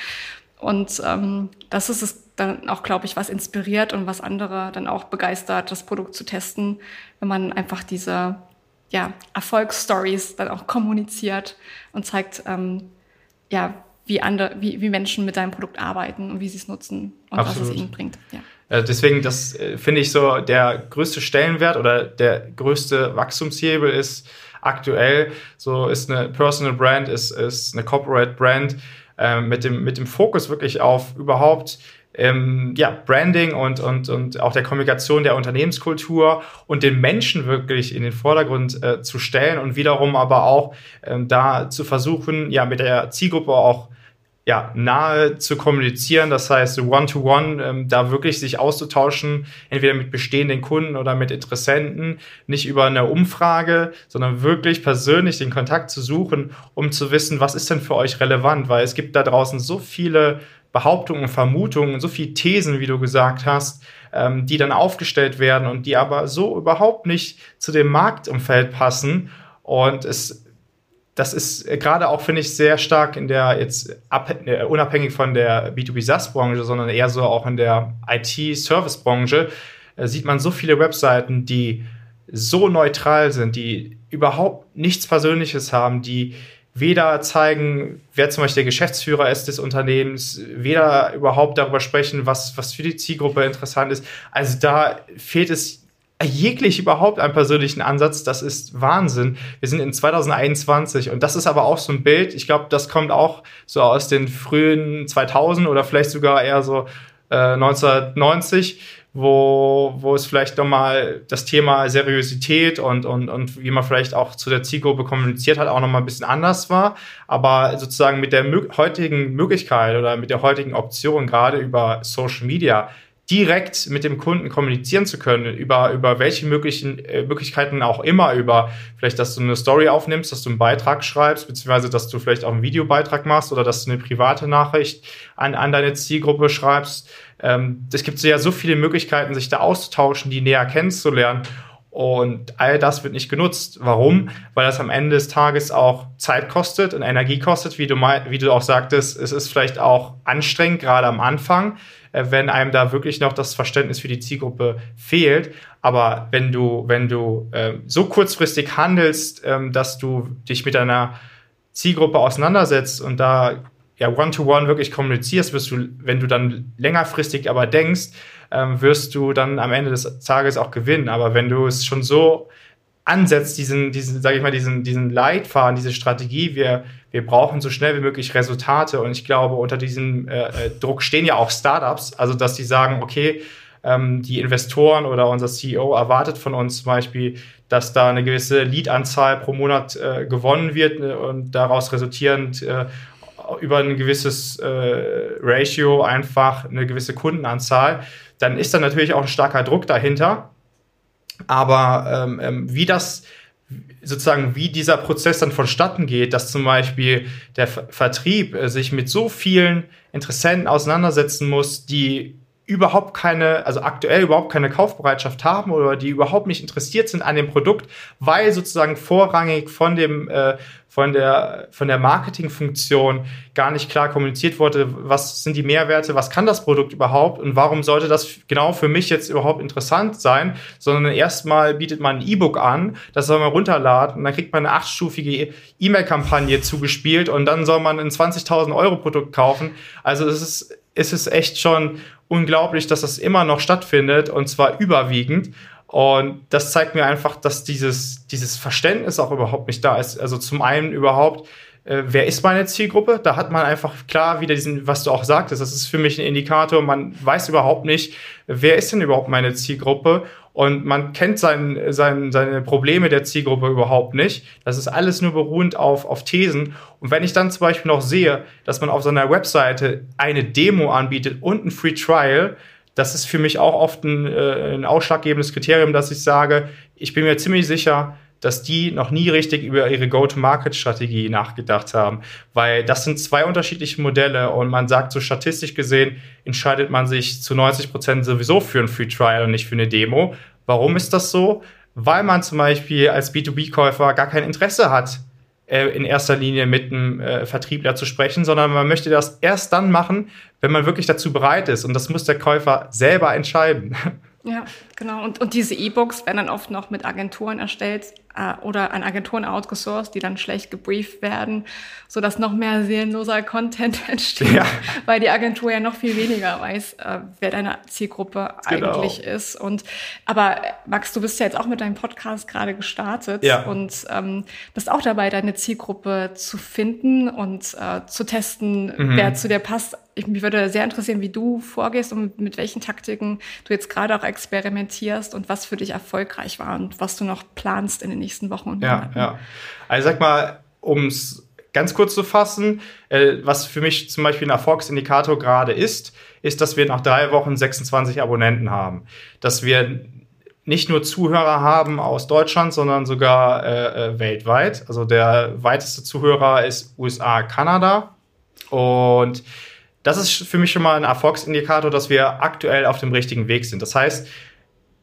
Und ähm, das ist es dann auch, glaube ich, was inspiriert und was andere dann auch begeistert, das Produkt zu testen, wenn man einfach diese ja, Erfolgsstories dann auch kommuniziert und zeigt, ähm, ja, wie, andere, wie, wie Menschen mit deinem Produkt arbeiten und wie sie es nutzen und Absolut. was es ihnen bringt. Ja. Also deswegen, das äh, finde ich so der größte Stellenwert oder der größte Wachstumshebel ist aktuell, so ist eine Personal Brand, ist, ist eine Corporate Brand äh, mit, dem, mit dem Fokus wirklich auf überhaupt ähm, ja, Branding und, und, und auch der Kommunikation der Unternehmenskultur und den Menschen wirklich in den Vordergrund äh, zu stellen und wiederum aber auch ähm, da zu versuchen, ja, mit der Zielgruppe auch ja, nahe zu kommunizieren, das heißt One-to-One, -one, ähm, da wirklich sich auszutauschen, entweder mit bestehenden Kunden oder mit Interessenten, nicht über eine Umfrage, sondern wirklich persönlich den Kontakt zu suchen, um zu wissen, was ist denn für euch relevant, weil es gibt da draußen so viele Behauptungen, Vermutungen, so viele Thesen, wie du gesagt hast, ähm, die dann aufgestellt werden und die aber so überhaupt nicht zu dem Marktumfeld passen. Und es das ist gerade auch, finde ich, sehr stark in der jetzt äh, unabhängig von der B2B SaaS-Branche, sondern eher so auch in der IT-Service-Branche, äh, sieht man so viele Webseiten, die so neutral sind, die überhaupt nichts Persönliches haben, die weder zeigen, wer zum Beispiel der Geschäftsführer ist des Unternehmens, weder überhaupt darüber sprechen, was, was für die Zielgruppe interessant ist. Also da fehlt es jeglich überhaupt einen persönlichen Ansatz, das ist Wahnsinn. Wir sind in 2021 und das ist aber auch so ein Bild, ich glaube, das kommt auch so aus den frühen 2000 oder vielleicht sogar eher so äh, 1990, wo, wo es vielleicht nochmal das Thema Seriosität und, und, und wie man vielleicht auch zu der Zielgruppe kommuniziert hat, auch nochmal ein bisschen anders war. Aber sozusagen mit der heutigen Möglichkeit oder mit der heutigen Option, gerade über Social Media, direkt mit dem Kunden kommunizieren zu können, über, über welche möglichen äh, Möglichkeiten auch immer, über vielleicht, dass du eine Story aufnimmst, dass du einen Beitrag schreibst, beziehungsweise dass du vielleicht auch einen Videobeitrag machst oder dass du eine private Nachricht an, an deine Zielgruppe schreibst. Ähm, es gibt ja so viele Möglichkeiten, sich da auszutauschen, die näher kennenzulernen. Und all das wird nicht genutzt. Warum? Weil das am Ende des Tages auch Zeit kostet und Energie kostet, wie du, mal, wie du auch sagtest. Es ist vielleicht auch anstrengend, gerade am Anfang, äh, wenn einem da wirklich noch das Verständnis für die Zielgruppe fehlt. Aber wenn du, wenn du äh, so kurzfristig handelst, ähm, dass du dich mit deiner Zielgruppe auseinandersetzt und da ja one-to-one -one wirklich kommunizierst, wirst du, wenn du dann längerfristig aber denkst, ähm, wirst du dann am Ende des Tages auch gewinnen. Aber wenn du es schon so ansetzt, diesen, diesen, sage ich mal, diesen, diesen Leitfaden, diese Strategie, wir, wir brauchen so schnell wie möglich Resultate. Und ich glaube, unter diesem äh, äh Druck stehen ja auch Startups, also dass die sagen, okay, ähm, die Investoren oder unser CEO erwartet von uns zum Beispiel, dass da eine gewisse Lead-Anzahl pro Monat äh, gewonnen wird äh, und daraus resultierend äh, über ein gewisses äh, Ratio einfach eine gewisse Kundenanzahl dann ist da natürlich auch ein starker Druck dahinter. Aber ähm, ähm, wie das sozusagen, wie dieser Prozess dann vonstatten geht, dass zum Beispiel der Vertrieb äh, sich mit so vielen Interessenten auseinandersetzen muss, die überhaupt keine, also aktuell überhaupt keine Kaufbereitschaft haben oder die überhaupt nicht interessiert sind an dem Produkt, weil sozusagen vorrangig von dem äh, von der von der Marketingfunktion gar nicht klar kommuniziert wurde, was sind die Mehrwerte, was kann das Produkt überhaupt und warum sollte das genau für mich jetzt überhaupt interessant sein, sondern erstmal bietet man ein E-Book an, das soll man runterladen und dann kriegt man eine achtstufige E-Mail-Kampagne zugespielt und dann soll man ein 20.000 Euro Produkt kaufen. Also es ist es ist echt schon unglaublich, dass das immer noch stattfindet und zwar überwiegend. Und das zeigt mir einfach, dass dieses, dieses Verständnis auch überhaupt nicht da ist. Also zum einen überhaupt, äh, wer ist meine Zielgruppe? Da hat man einfach klar wieder diesen, was du auch sagtest, das ist für mich ein Indikator. Man weiß überhaupt nicht, wer ist denn überhaupt meine Zielgruppe? Und man kennt sein, sein, seine Probleme der Zielgruppe überhaupt nicht. Das ist alles nur beruhend auf, auf Thesen. Und wenn ich dann zum Beispiel noch sehe, dass man auf seiner Webseite eine Demo anbietet und ein Free Trial, das ist für mich auch oft ein, äh, ein ausschlaggebendes Kriterium, dass ich sage, ich bin mir ziemlich sicher, dass die noch nie richtig über ihre Go-to-Market-Strategie nachgedacht haben. Weil das sind zwei unterschiedliche Modelle und man sagt so statistisch gesehen, entscheidet man sich zu 90 Prozent sowieso für ein Free Trial und nicht für eine Demo. Warum ist das so? Weil man zum Beispiel als B2B-Käufer gar kein Interesse hat, äh, in erster Linie mit einem äh, Vertriebler zu sprechen, sondern man möchte das erst dann machen, wenn man wirklich dazu bereit ist. Und das muss der Käufer selber entscheiden. Ja, genau. Und, und diese E-Books werden dann oft noch mit Agenturen erstellt äh, oder an Agenturen outgesourced, die dann schlecht gebrieft werden, so dass noch mehr seelenloser Content entsteht, ja. weil die Agentur ja noch viel weniger weiß, äh, wer deine Zielgruppe genau. eigentlich ist. Und aber Max, du bist ja jetzt auch mit deinem Podcast gerade gestartet ja. und ähm, bist auch dabei, deine Zielgruppe zu finden und äh, zu testen, mhm. wer zu dir passt ich, mich würde sehr interessieren, wie du vorgehst und mit welchen Taktiken du jetzt gerade auch experimentierst und was für dich erfolgreich war und was du noch planst in den nächsten Wochen und Monaten. Ja, ja. Also sag mal, um es ganz kurz zu fassen, äh, was für mich zum Beispiel ein Erfolgsindikator gerade ist, ist, dass wir nach drei Wochen 26 Abonnenten haben. Dass wir nicht nur Zuhörer haben aus Deutschland, sondern sogar äh, äh weltweit. Also der weiteste Zuhörer ist USA, Kanada. Und das ist für mich schon mal ein Erfolgsindikator, dass wir aktuell auf dem richtigen Weg sind. Das heißt,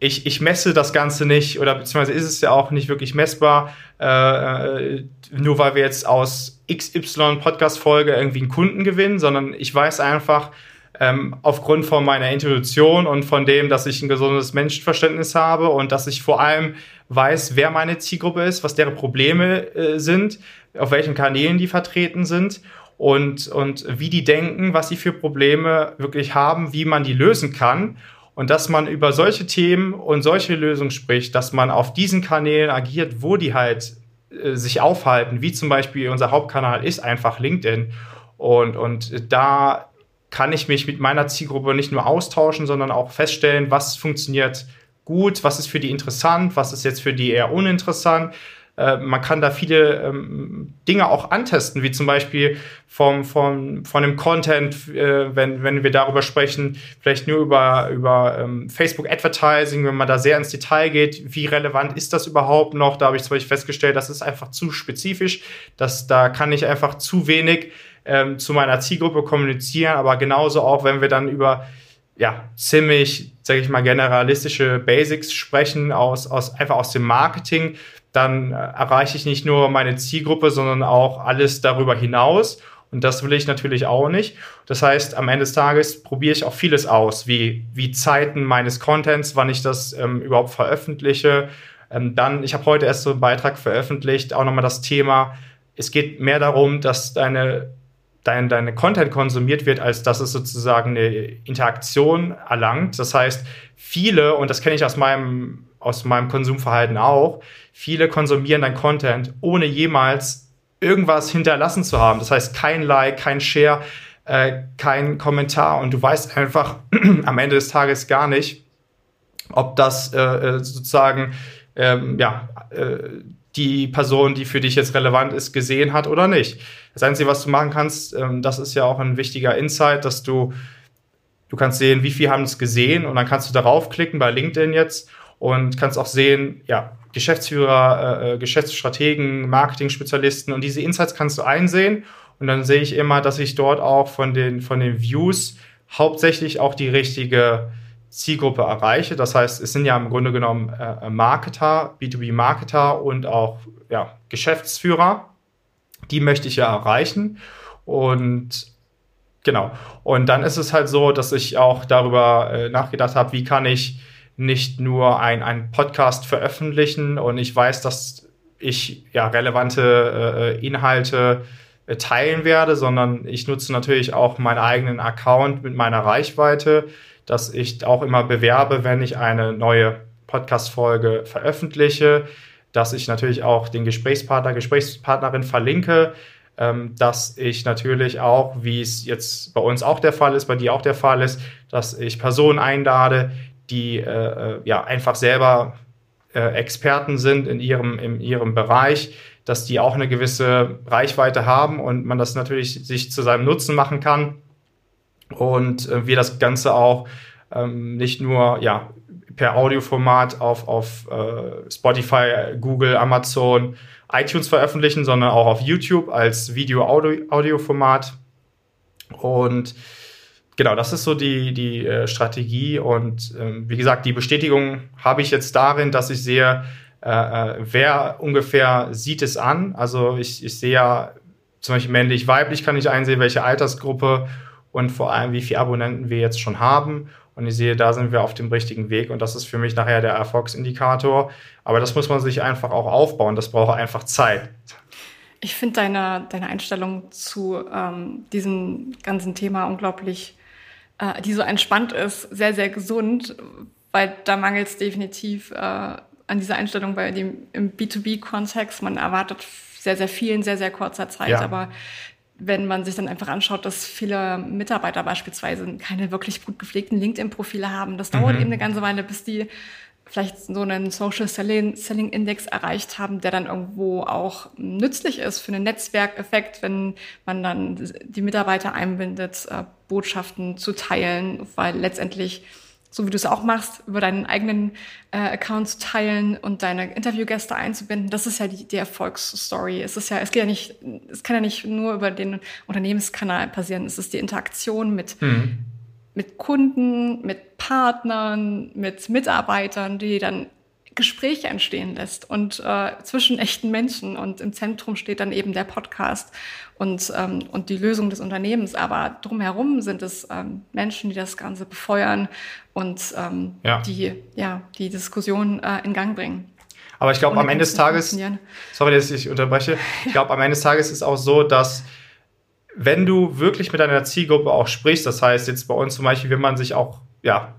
ich, ich messe das Ganze nicht oder beziehungsweise ist es ja auch nicht wirklich messbar, äh, äh nur weil wir jetzt aus XY Podcast-Folge irgendwie einen Kunden gewinnen, sondern ich weiß einfach, ähm, aufgrund von meiner Intuition und von dem, dass ich ein gesundes Menschenverständnis habe und dass ich vor allem weiß, wer meine Zielgruppe ist, was deren Probleme äh, sind, auf welchen Kanälen die vertreten sind und, und wie die denken, was sie für Probleme wirklich haben, wie man die lösen kann. Und dass man über solche Themen und solche Lösungen spricht, dass man auf diesen Kanälen agiert, wo die halt äh, sich aufhalten, wie zum Beispiel unser Hauptkanal ist einfach LinkedIn. Und, und da kann ich mich mit meiner Zielgruppe nicht nur austauschen, sondern auch feststellen, was funktioniert gut, was ist für die interessant, was ist jetzt für die eher uninteressant. Äh, man kann da viele ähm, Dinge auch antesten, wie zum Beispiel vom, vom, von dem Content, äh, wenn, wenn wir darüber sprechen, vielleicht nur über, über ähm, Facebook Advertising, wenn man da sehr ins Detail geht, wie relevant ist das überhaupt noch? Da habe ich zum Beispiel festgestellt, das ist einfach zu spezifisch, dass da kann ich einfach zu wenig ähm, zu meiner Zielgruppe kommunizieren, aber genauso auch, wenn wir dann über ja, ziemlich, sage ich mal, generalistische Basics sprechen, aus, aus, einfach aus dem Marketing, dann äh, erreiche ich nicht nur meine Zielgruppe, sondern auch alles darüber hinaus. Und das will ich natürlich auch nicht. Das heißt, am Ende des Tages probiere ich auch vieles aus, wie, wie Zeiten meines Contents, wann ich das ähm, überhaupt veröffentliche. Ähm, dann, ich habe heute erst so einen Beitrag veröffentlicht, auch nochmal das Thema, es geht mehr darum, dass deine dein, deine Content konsumiert wird, als dass es sozusagen eine Interaktion erlangt. Das heißt, viele, und das kenne ich aus meinem, aus meinem Konsumverhalten auch, viele konsumieren dein Content, ohne jemals irgendwas hinterlassen zu haben. Das heißt, kein Like, kein Share, äh, kein Kommentar und du weißt einfach am Ende des Tages gar nicht, ob das äh, äh sozusagen ähm, ja, äh, die Person, die für dich jetzt relevant ist, gesehen hat oder nicht. Das Einzige, was du machen kannst, ähm, das ist ja auch ein wichtiger Insight, dass du, du kannst sehen, wie viele haben es gesehen und dann kannst du darauf klicken bei LinkedIn jetzt und kannst auch sehen, ja, Geschäftsführer, äh, äh Geschäftsstrategen, Marketing-Spezialisten und diese Insights kannst du einsehen und dann sehe ich immer, dass ich dort auch von den, von den Views hauptsächlich auch die richtige Zielgruppe erreiche. Das heißt, es sind ja im Grunde genommen äh, Marketer, B2B-Marketer und auch ja, Geschäftsführer. Die möchte ich ja erreichen. Und genau. Und dann ist es halt so, dass ich auch darüber äh, nachgedacht habe, wie kann ich nicht nur ein, Podcast veröffentlichen und ich weiß, dass ich ja relevante äh, Inhalte äh, teilen werde, sondern ich nutze natürlich auch meinen eigenen Account mit meiner Reichweite dass ich auch immer bewerbe, wenn ich eine neue Podcast-Folge veröffentliche, dass ich natürlich auch den Gesprächspartner, Gesprächspartnerin verlinke, ähm, dass ich natürlich auch, wie es jetzt bei uns auch der Fall ist, bei dir auch der Fall ist, dass ich Personen einlade, die äh, äh ja einfach selber äh, Experten sind in ihrem, in ihrem Bereich, dass die auch eine gewisse Reichweite haben und man das natürlich sich zu seinem Nutzen machen kann und äh, wir das Ganze auch ähm, nicht nur ja, per Audioformat auf, auf äh, Spotify, Google, Amazon, iTunes veröffentlichen, sondern auch auf YouTube als Video-Audio-Format. Und genau, das ist so die, die äh, Strategie. Und ähm, wie gesagt, die Bestätigung habe ich jetzt darin, dass ich sehe, äh, äh wer ungefähr sieht es an. Also ich, ich sehe ja zum Beispiel männlich, weiblich kann ich einsehen, welche Altersgruppe und vor allem, wie viele Abonnenten wir jetzt schon haben. Und ich sehe, da sind wir auf dem richtigen Weg und das ist für mich nachher der Erfolgsindikator. Aber das muss man sich einfach auch aufbauen. Das braucht einfach Zeit. Ich finde deine, deine Einstellung zu ähm, diesem ganzen Thema unglaublich, äh, die so entspannt ist, sehr, sehr gesund, weil da mangelt es definitiv äh, an dieser Einstellung bei dem im B2B-Kontext. Man erwartet sehr, sehr viel in sehr, sehr kurzer Zeit, ja. aber wenn man sich dann einfach anschaut, dass viele Mitarbeiter beispielsweise keine wirklich gut gepflegten LinkedIn-Profile haben, das dauert mhm. eben eine ganze Weile, bis die vielleicht so einen Social Selling, Selling Index erreicht haben, der dann irgendwo auch nützlich ist für einen Netzwerkeffekt, wenn man dann die Mitarbeiter einbindet, äh, Botschaften zu teilen, weil letztendlich so wie du es auch machst, über deinen eigenen äh, Account zu teilen und deine Interviewgäste einzubinden, das ist ja die, die Erfolgsstory. Es ist ja, es geht ja nicht, es kann ja nicht nur über den Unternehmenskanal passieren. Es ist die Interaktion mit, mhm. Mit Kunden, mit Partnern, mit Mitarbeitern, die dann Gespräche entstehen lässt und äh, zwischen echten Menschen. Und im Zentrum steht dann eben der Podcast und, ähm, und die Lösung des Unternehmens. Aber drumherum sind es ähm, Menschen, die das Ganze befeuern und ähm, ja. die ja, die Diskussion äh, in Gang bringen. Aber ich glaube, am Ende des Tages, sorry, dass ich unterbreche, ich glaube, am Ende des Tages ist es auch so, dass wenn du wirklich mit deiner Zielgruppe auch sprichst, das heißt jetzt bei uns zum Beispiel, wenn man sich auch ja,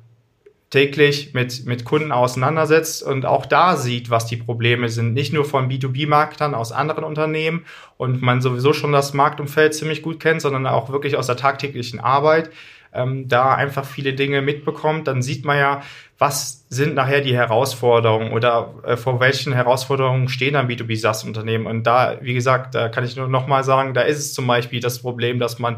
täglich mit, mit Kunden auseinandersetzt und auch da sieht, was die Probleme sind. Nicht nur von B2B-Marktern aus anderen Unternehmen und man sowieso schon das Marktumfeld ziemlich gut kennt, sondern auch wirklich aus der tagtäglichen Arbeit, ähm, da einfach viele Dinge mitbekommt, dann sieht man ja, was sind nachher die Herausforderungen oder äh, vor welchen Herausforderungen stehen dann B2B SaaS-Unternehmen. Und da, wie gesagt, da kann ich nur nochmal sagen, da ist es zum Beispiel das Problem, dass man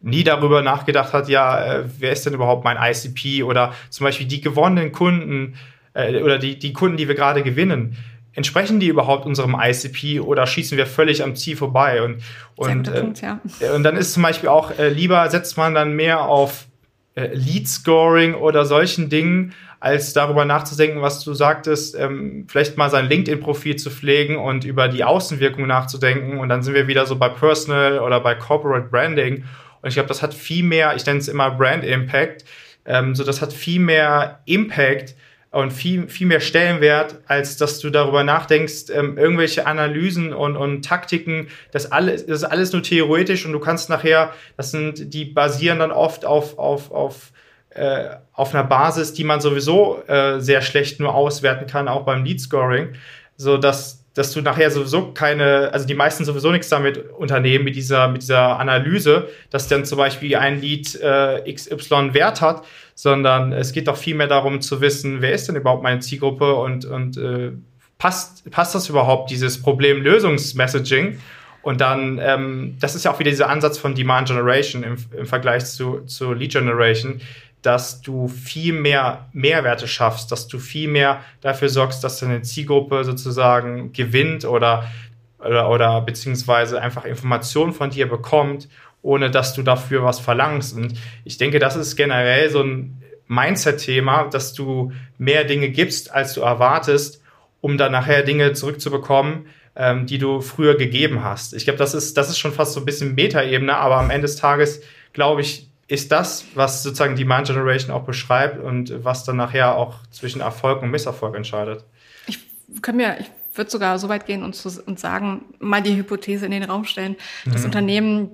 nie darüber nachgedacht hat, ja, äh, wer ist denn überhaupt mein ICP oder zum Beispiel die gewonnenen Kunden äh, oder die, die Kunden, die wir gerade gewinnen, entsprechen die überhaupt unserem ICP oder schießen wir völlig am Ziel vorbei? Und, und, äh, Punkt, ja. und dann ist zum Beispiel auch, äh, lieber setzt man dann mehr auf äh, Lead-Scoring oder solchen Dingen, als darüber nachzudenken, was du sagtest, ähm, vielleicht mal sein LinkedIn-Profil zu pflegen und über die Außenwirkung nachzudenken. Und dann sind wir wieder so bei Personal oder bei Corporate Branding. Und ich glaube, das hat viel mehr, ich nenne es immer Brand Impact, ähm, so das hat viel mehr Impact und viel, viel mehr Stellenwert, als dass du darüber nachdenkst, ähm, irgendwelche Analysen und, und Taktiken, das alles, das ist alles nur theoretisch und du kannst nachher, das sind, die basieren dann oft auf, auf, auf, äh, auf einer Basis, die man sowieso äh, sehr schlecht nur auswerten kann, auch beim Lead Scoring, so dass dass du nachher sowieso keine, also die meisten sowieso nichts damit unternehmen mit dieser, mit dieser Analyse, dass dann zum Beispiel ein Lied äh, XY Wert hat, sondern es geht doch viel mehr darum zu wissen, wer ist denn überhaupt meine Zielgruppe und, und äh, passt, passt das überhaupt, dieses Problemlösungs-Messaging? Und dann, ähm, das ist ja auch wieder dieser Ansatz von Demand Generation im, im Vergleich zu, zu Lead Generation dass du viel mehr Mehrwerte schaffst, dass du viel mehr dafür sorgst, dass deine Zielgruppe sozusagen gewinnt oder, oder, oder beziehungsweise einfach Informationen von dir bekommt, ohne dass du dafür was verlangst. Und ich denke, das ist generell so ein Mindset-Thema, dass du mehr Dinge gibst, als du erwartest, um dann nachher Dinge zurückzubekommen, ähm, die du früher gegeben hast. Ich glaube, das ist, das ist schon fast so ein bisschen Metaebene, aber am Ende des Tages glaube ich, ist das, was sozusagen Demand Generation auch beschreibt und was dann nachher auch zwischen Erfolg und Misserfolg entscheidet. Ich kann mir, ich würde sogar so weit gehen und, zu, und sagen, mal die Hypothese in den Raum stellen, dass mhm. Unternehmen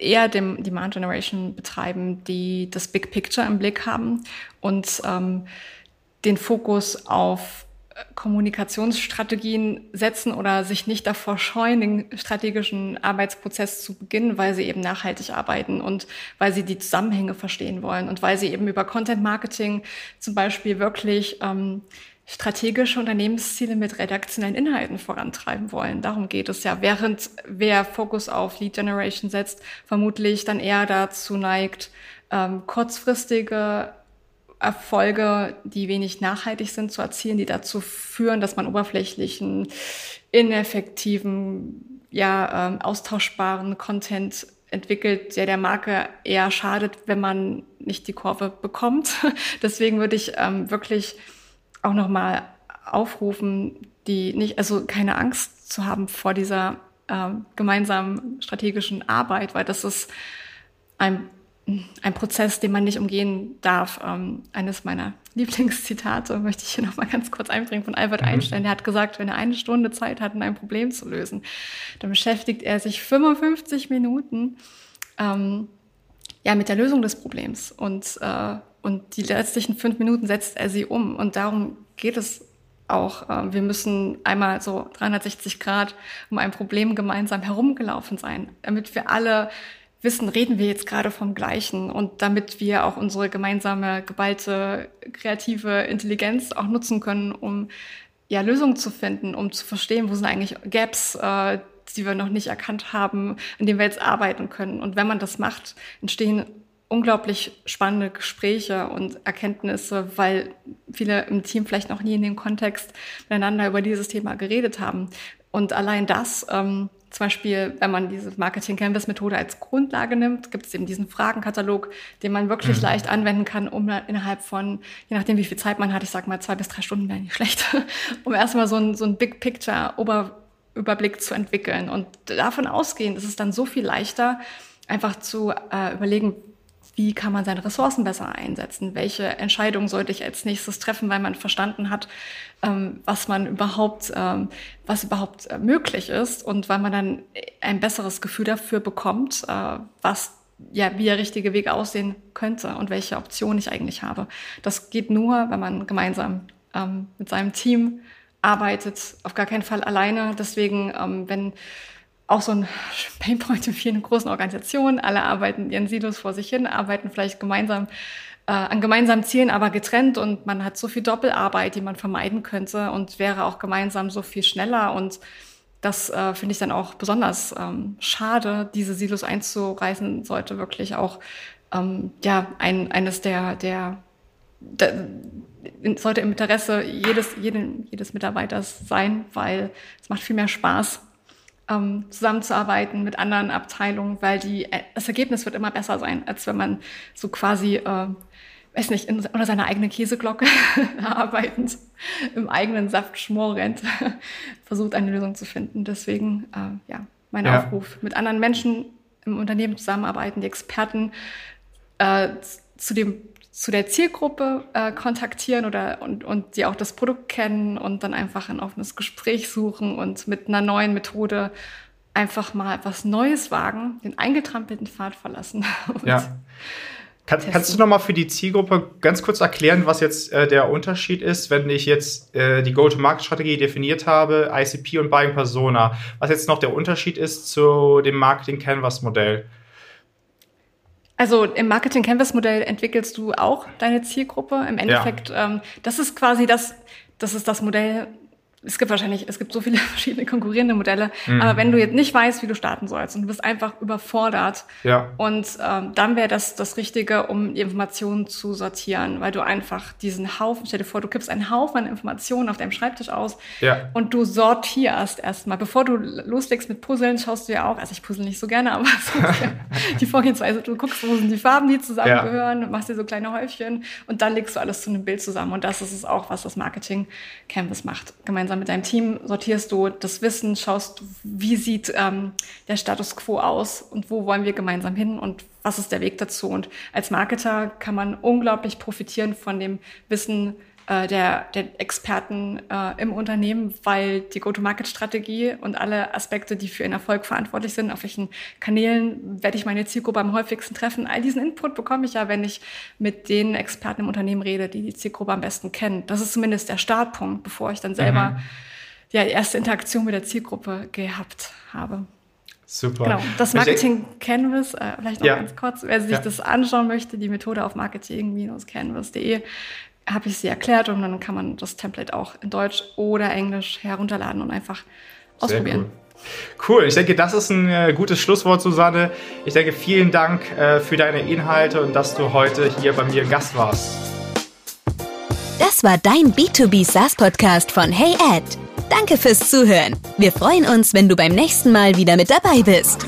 eher dem Demand Generation betreiben, die das Big Picture im Blick haben und ähm, den Fokus auf Kommunikationsstrategien setzen oder sich nicht davor scheuen, den strategischen Arbeitsprozess zu beginnen, weil sie eben nachhaltig arbeiten und weil sie die Zusammenhänge verstehen wollen und weil sie eben über Content Marketing zum Beispiel wirklich ähm, strategische Unternehmensziele mit redaktionellen Inhalten vorantreiben wollen. Darum geht es ja. Während wer Fokus auf Lead Generation setzt, vermutlich dann eher dazu neigt, ähm, kurzfristige Erfolge, die wenig nachhaltig sind, zu erzielen, die dazu führen, dass man oberflächlichen, ineffektiven, ja, ähm, austauschbaren Content entwickelt, der der Marke eher schadet, wenn man nicht die Kurve bekommt. Deswegen würde ich ähm, wirklich auch nochmal aufrufen, die nicht, also keine Angst zu haben vor dieser äh, gemeinsamen strategischen Arbeit, weil das ist ein ein Prozess, den man nicht umgehen darf. Ähm, eines meiner Lieblingszitate möchte ich hier noch mal ganz kurz einbringen von Albert mhm. Einstein. Der hat gesagt, wenn er eine Stunde Zeit hat, um ein Problem zu lösen, dann beschäftigt er sich 55 Minuten ähm, ja, mit der Lösung des Problems. Und, äh, und die letztlichen fünf Minuten setzt er sie um. Und darum geht es auch. Äh, wir müssen einmal so 360 Grad um ein Problem gemeinsam herumgelaufen sein, damit wir alle wissen, reden wir jetzt gerade vom Gleichen und damit wir auch unsere gemeinsame geballte kreative Intelligenz auch nutzen können, um ja Lösungen zu finden, um zu verstehen, wo sind eigentlich Gaps, äh, die wir noch nicht erkannt haben, in denen wir jetzt arbeiten können. Und wenn man das macht, entstehen unglaublich spannende Gespräche und Erkenntnisse, weil viele im Team vielleicht noch nie in dem Kontext miteinander über dieses Thema geredet haben. Und allein das, ähm, zum Beispiel, wenn man diese Marketing Canvas Methode als Grundlage nimmt, gibt es eben diesen Fragenkatalog, den man wirklich mhm. leicht anwenden kann, um innerhalb von, je nachdem wie viel Zeit man hat, ich sag mal zwei bis drei Stunden wäre nicht schlecht, um erstmal so ein, so ein Big Picture Ober Überblick zu entwickeln. Und davon ausgehend ist es dann so viel leichter, einfach zu äh, überlegen, wie kann man seine Ressourcen besser einsetzen? Welche Entscheidungen sollte ich als nächstes treffen, weil man verstanden hat, ähm, was man überhaupt, ähm, was überhaupt äh, möglich ist und weil man dann ein besseres Gefühl dafür bekommt, äh, was ja, wie der richtige Weg aussehen könnte und welche Optionen ich eigentlich habe. Das geht nur, wenn man gemeinsam ähm, mit seinem Team arbeitet, auf gar keinen Fall alleine. Deswegen, wenn auch so ein Painpoint in vielen großen Organisationen. Alle arbeiten ihren Silos vor sich hin, arbeiten vielleicht gemeinsam äh, an gemeinsamen Zielen, aber getrennt. Und man hat so viel Doppelarbeit, die man vermeiden könnte und wäre auch gemeinsam so viel schneller. Und das äh, finde ich dann auch besonders ähm, schade, diese Silos einzureißen, sollte wirklich auch ähm, ja ein, eines der, der, der sollte im Interesse jedes, jeden, jedes Mitarbeiters sein, weil es macht viel mehr Spaß, ähm, zusammenzuarbeiten mit anderen Abteilungen, weil die, äh, das Ergebnis wird immer besser sein, als wenn man so quasi, äh, weiß nicht, in, unter seiner eigenen Käseglocke arbeitend, im eigenen Saft schmorend, versucht eine Lösung zu finden. Deswegen, äh, ja, mein ja. Aufruf, mit anderen Menschen im Unternehmen zusammenarbeiten, die Experten äh, zu dem zu der Zielgruppe äh, kontaktieren oder und, und die auch das Produkt kennen und dann einfach ein offenes Gespräch suchen und mit einer neuen Methode einfach mal etwas Neues wagen, den eingetrampelten Pfad verlassen. ja. Kann, kannst du noch mal für die Zielgruppe ganz kurz erklären, was jetzt äh, der Unterschied ist, wenn ich jetzt äh, die Go-to-Market-Strategie definiert habe, ICP und Buying Persona, was jetzt noch der Unterschied ist zu dem Marketing Canvas Modell? Also im Marketing Canvas Modell entwickelst du auch deine Zielgruppe. Im Endeffekt, ja. ähm, das ist quasi das, das ist das Modell, es gibt wahrscheinlich, es gibt so viele verschiedene konkurrierende Modelle, mhm. aber wenn du jetzt nicht weißt, wie du starten sollst und du bist einfach überfordert ja. und ähm, dann wäre das das Richtige, um die Informationen zu sortieren, weil du einfach diesen Haufen, stell dir vor, du kippst einen Haufen an Informationen auf deinem Schreibtisch aus ja. und du sortierst erstmal. Bevor du loslegst mit Puzzeln, schaust du ja auch, also ich puzzle nicht so gerne, aber so die Vorgehensweise, du guckst, wo sind die Farben, die zusammengehören, ja. machst dir so kleine Häufchen und dann legst du alles zu einem Bild zusammen und das ist es auch, was das Marketing Canvas macht, gemeinsam gemeinsam mit deinem Team sortierst du das Wissen, schaust, wie sieht ähm, der Status quo aus und wo wollen wir gemeinsam hin und was ist der Weg dazu. Und als Marketer kann man unglaublich profitieren von dem Wissen, äh, der, der Experten äh, im Unternehmen, weil die Go-to-Market-Strategie und alle Aspekte, die für den Erfolg verantwortlich sind, auf welchen Kanälen werde ich meine Zielgruppe am häufigsten treffen, all diesen Input bekomme ich ja, wenn ich mit den Experten im Unternehmen rede, die die Zielgruppe am besten kennen. Das ist zumindest der Startpunkt, bevor ich dann selber mhm. ja, die erste Interaktion mit der Zielgruppe gehabt habe. Super. Genau, das Marketing Canvas, äh, vielleicht noch ja. ganz kurz, wer sich ja. das anschauen möchte, die Methode auf marketing-canvas.de habe ich sie erklärt und dann kann man das Template auch in Deutsch oder Englisch herunterladen und einfach ausprobieren. Cool. ich denke, das ist ein äh, gutes Schlusswort, Susanne. Ich denke, vielen Dank äh, für deine Inhalte und dass du heute hier bei mir Gast warst. Das war dein B2B SaaS Podcast von Hey Ed. Danke fürs Zuhören. Wir freuen uns, wenn du beim nächsten Mal wieder mit dabei bist.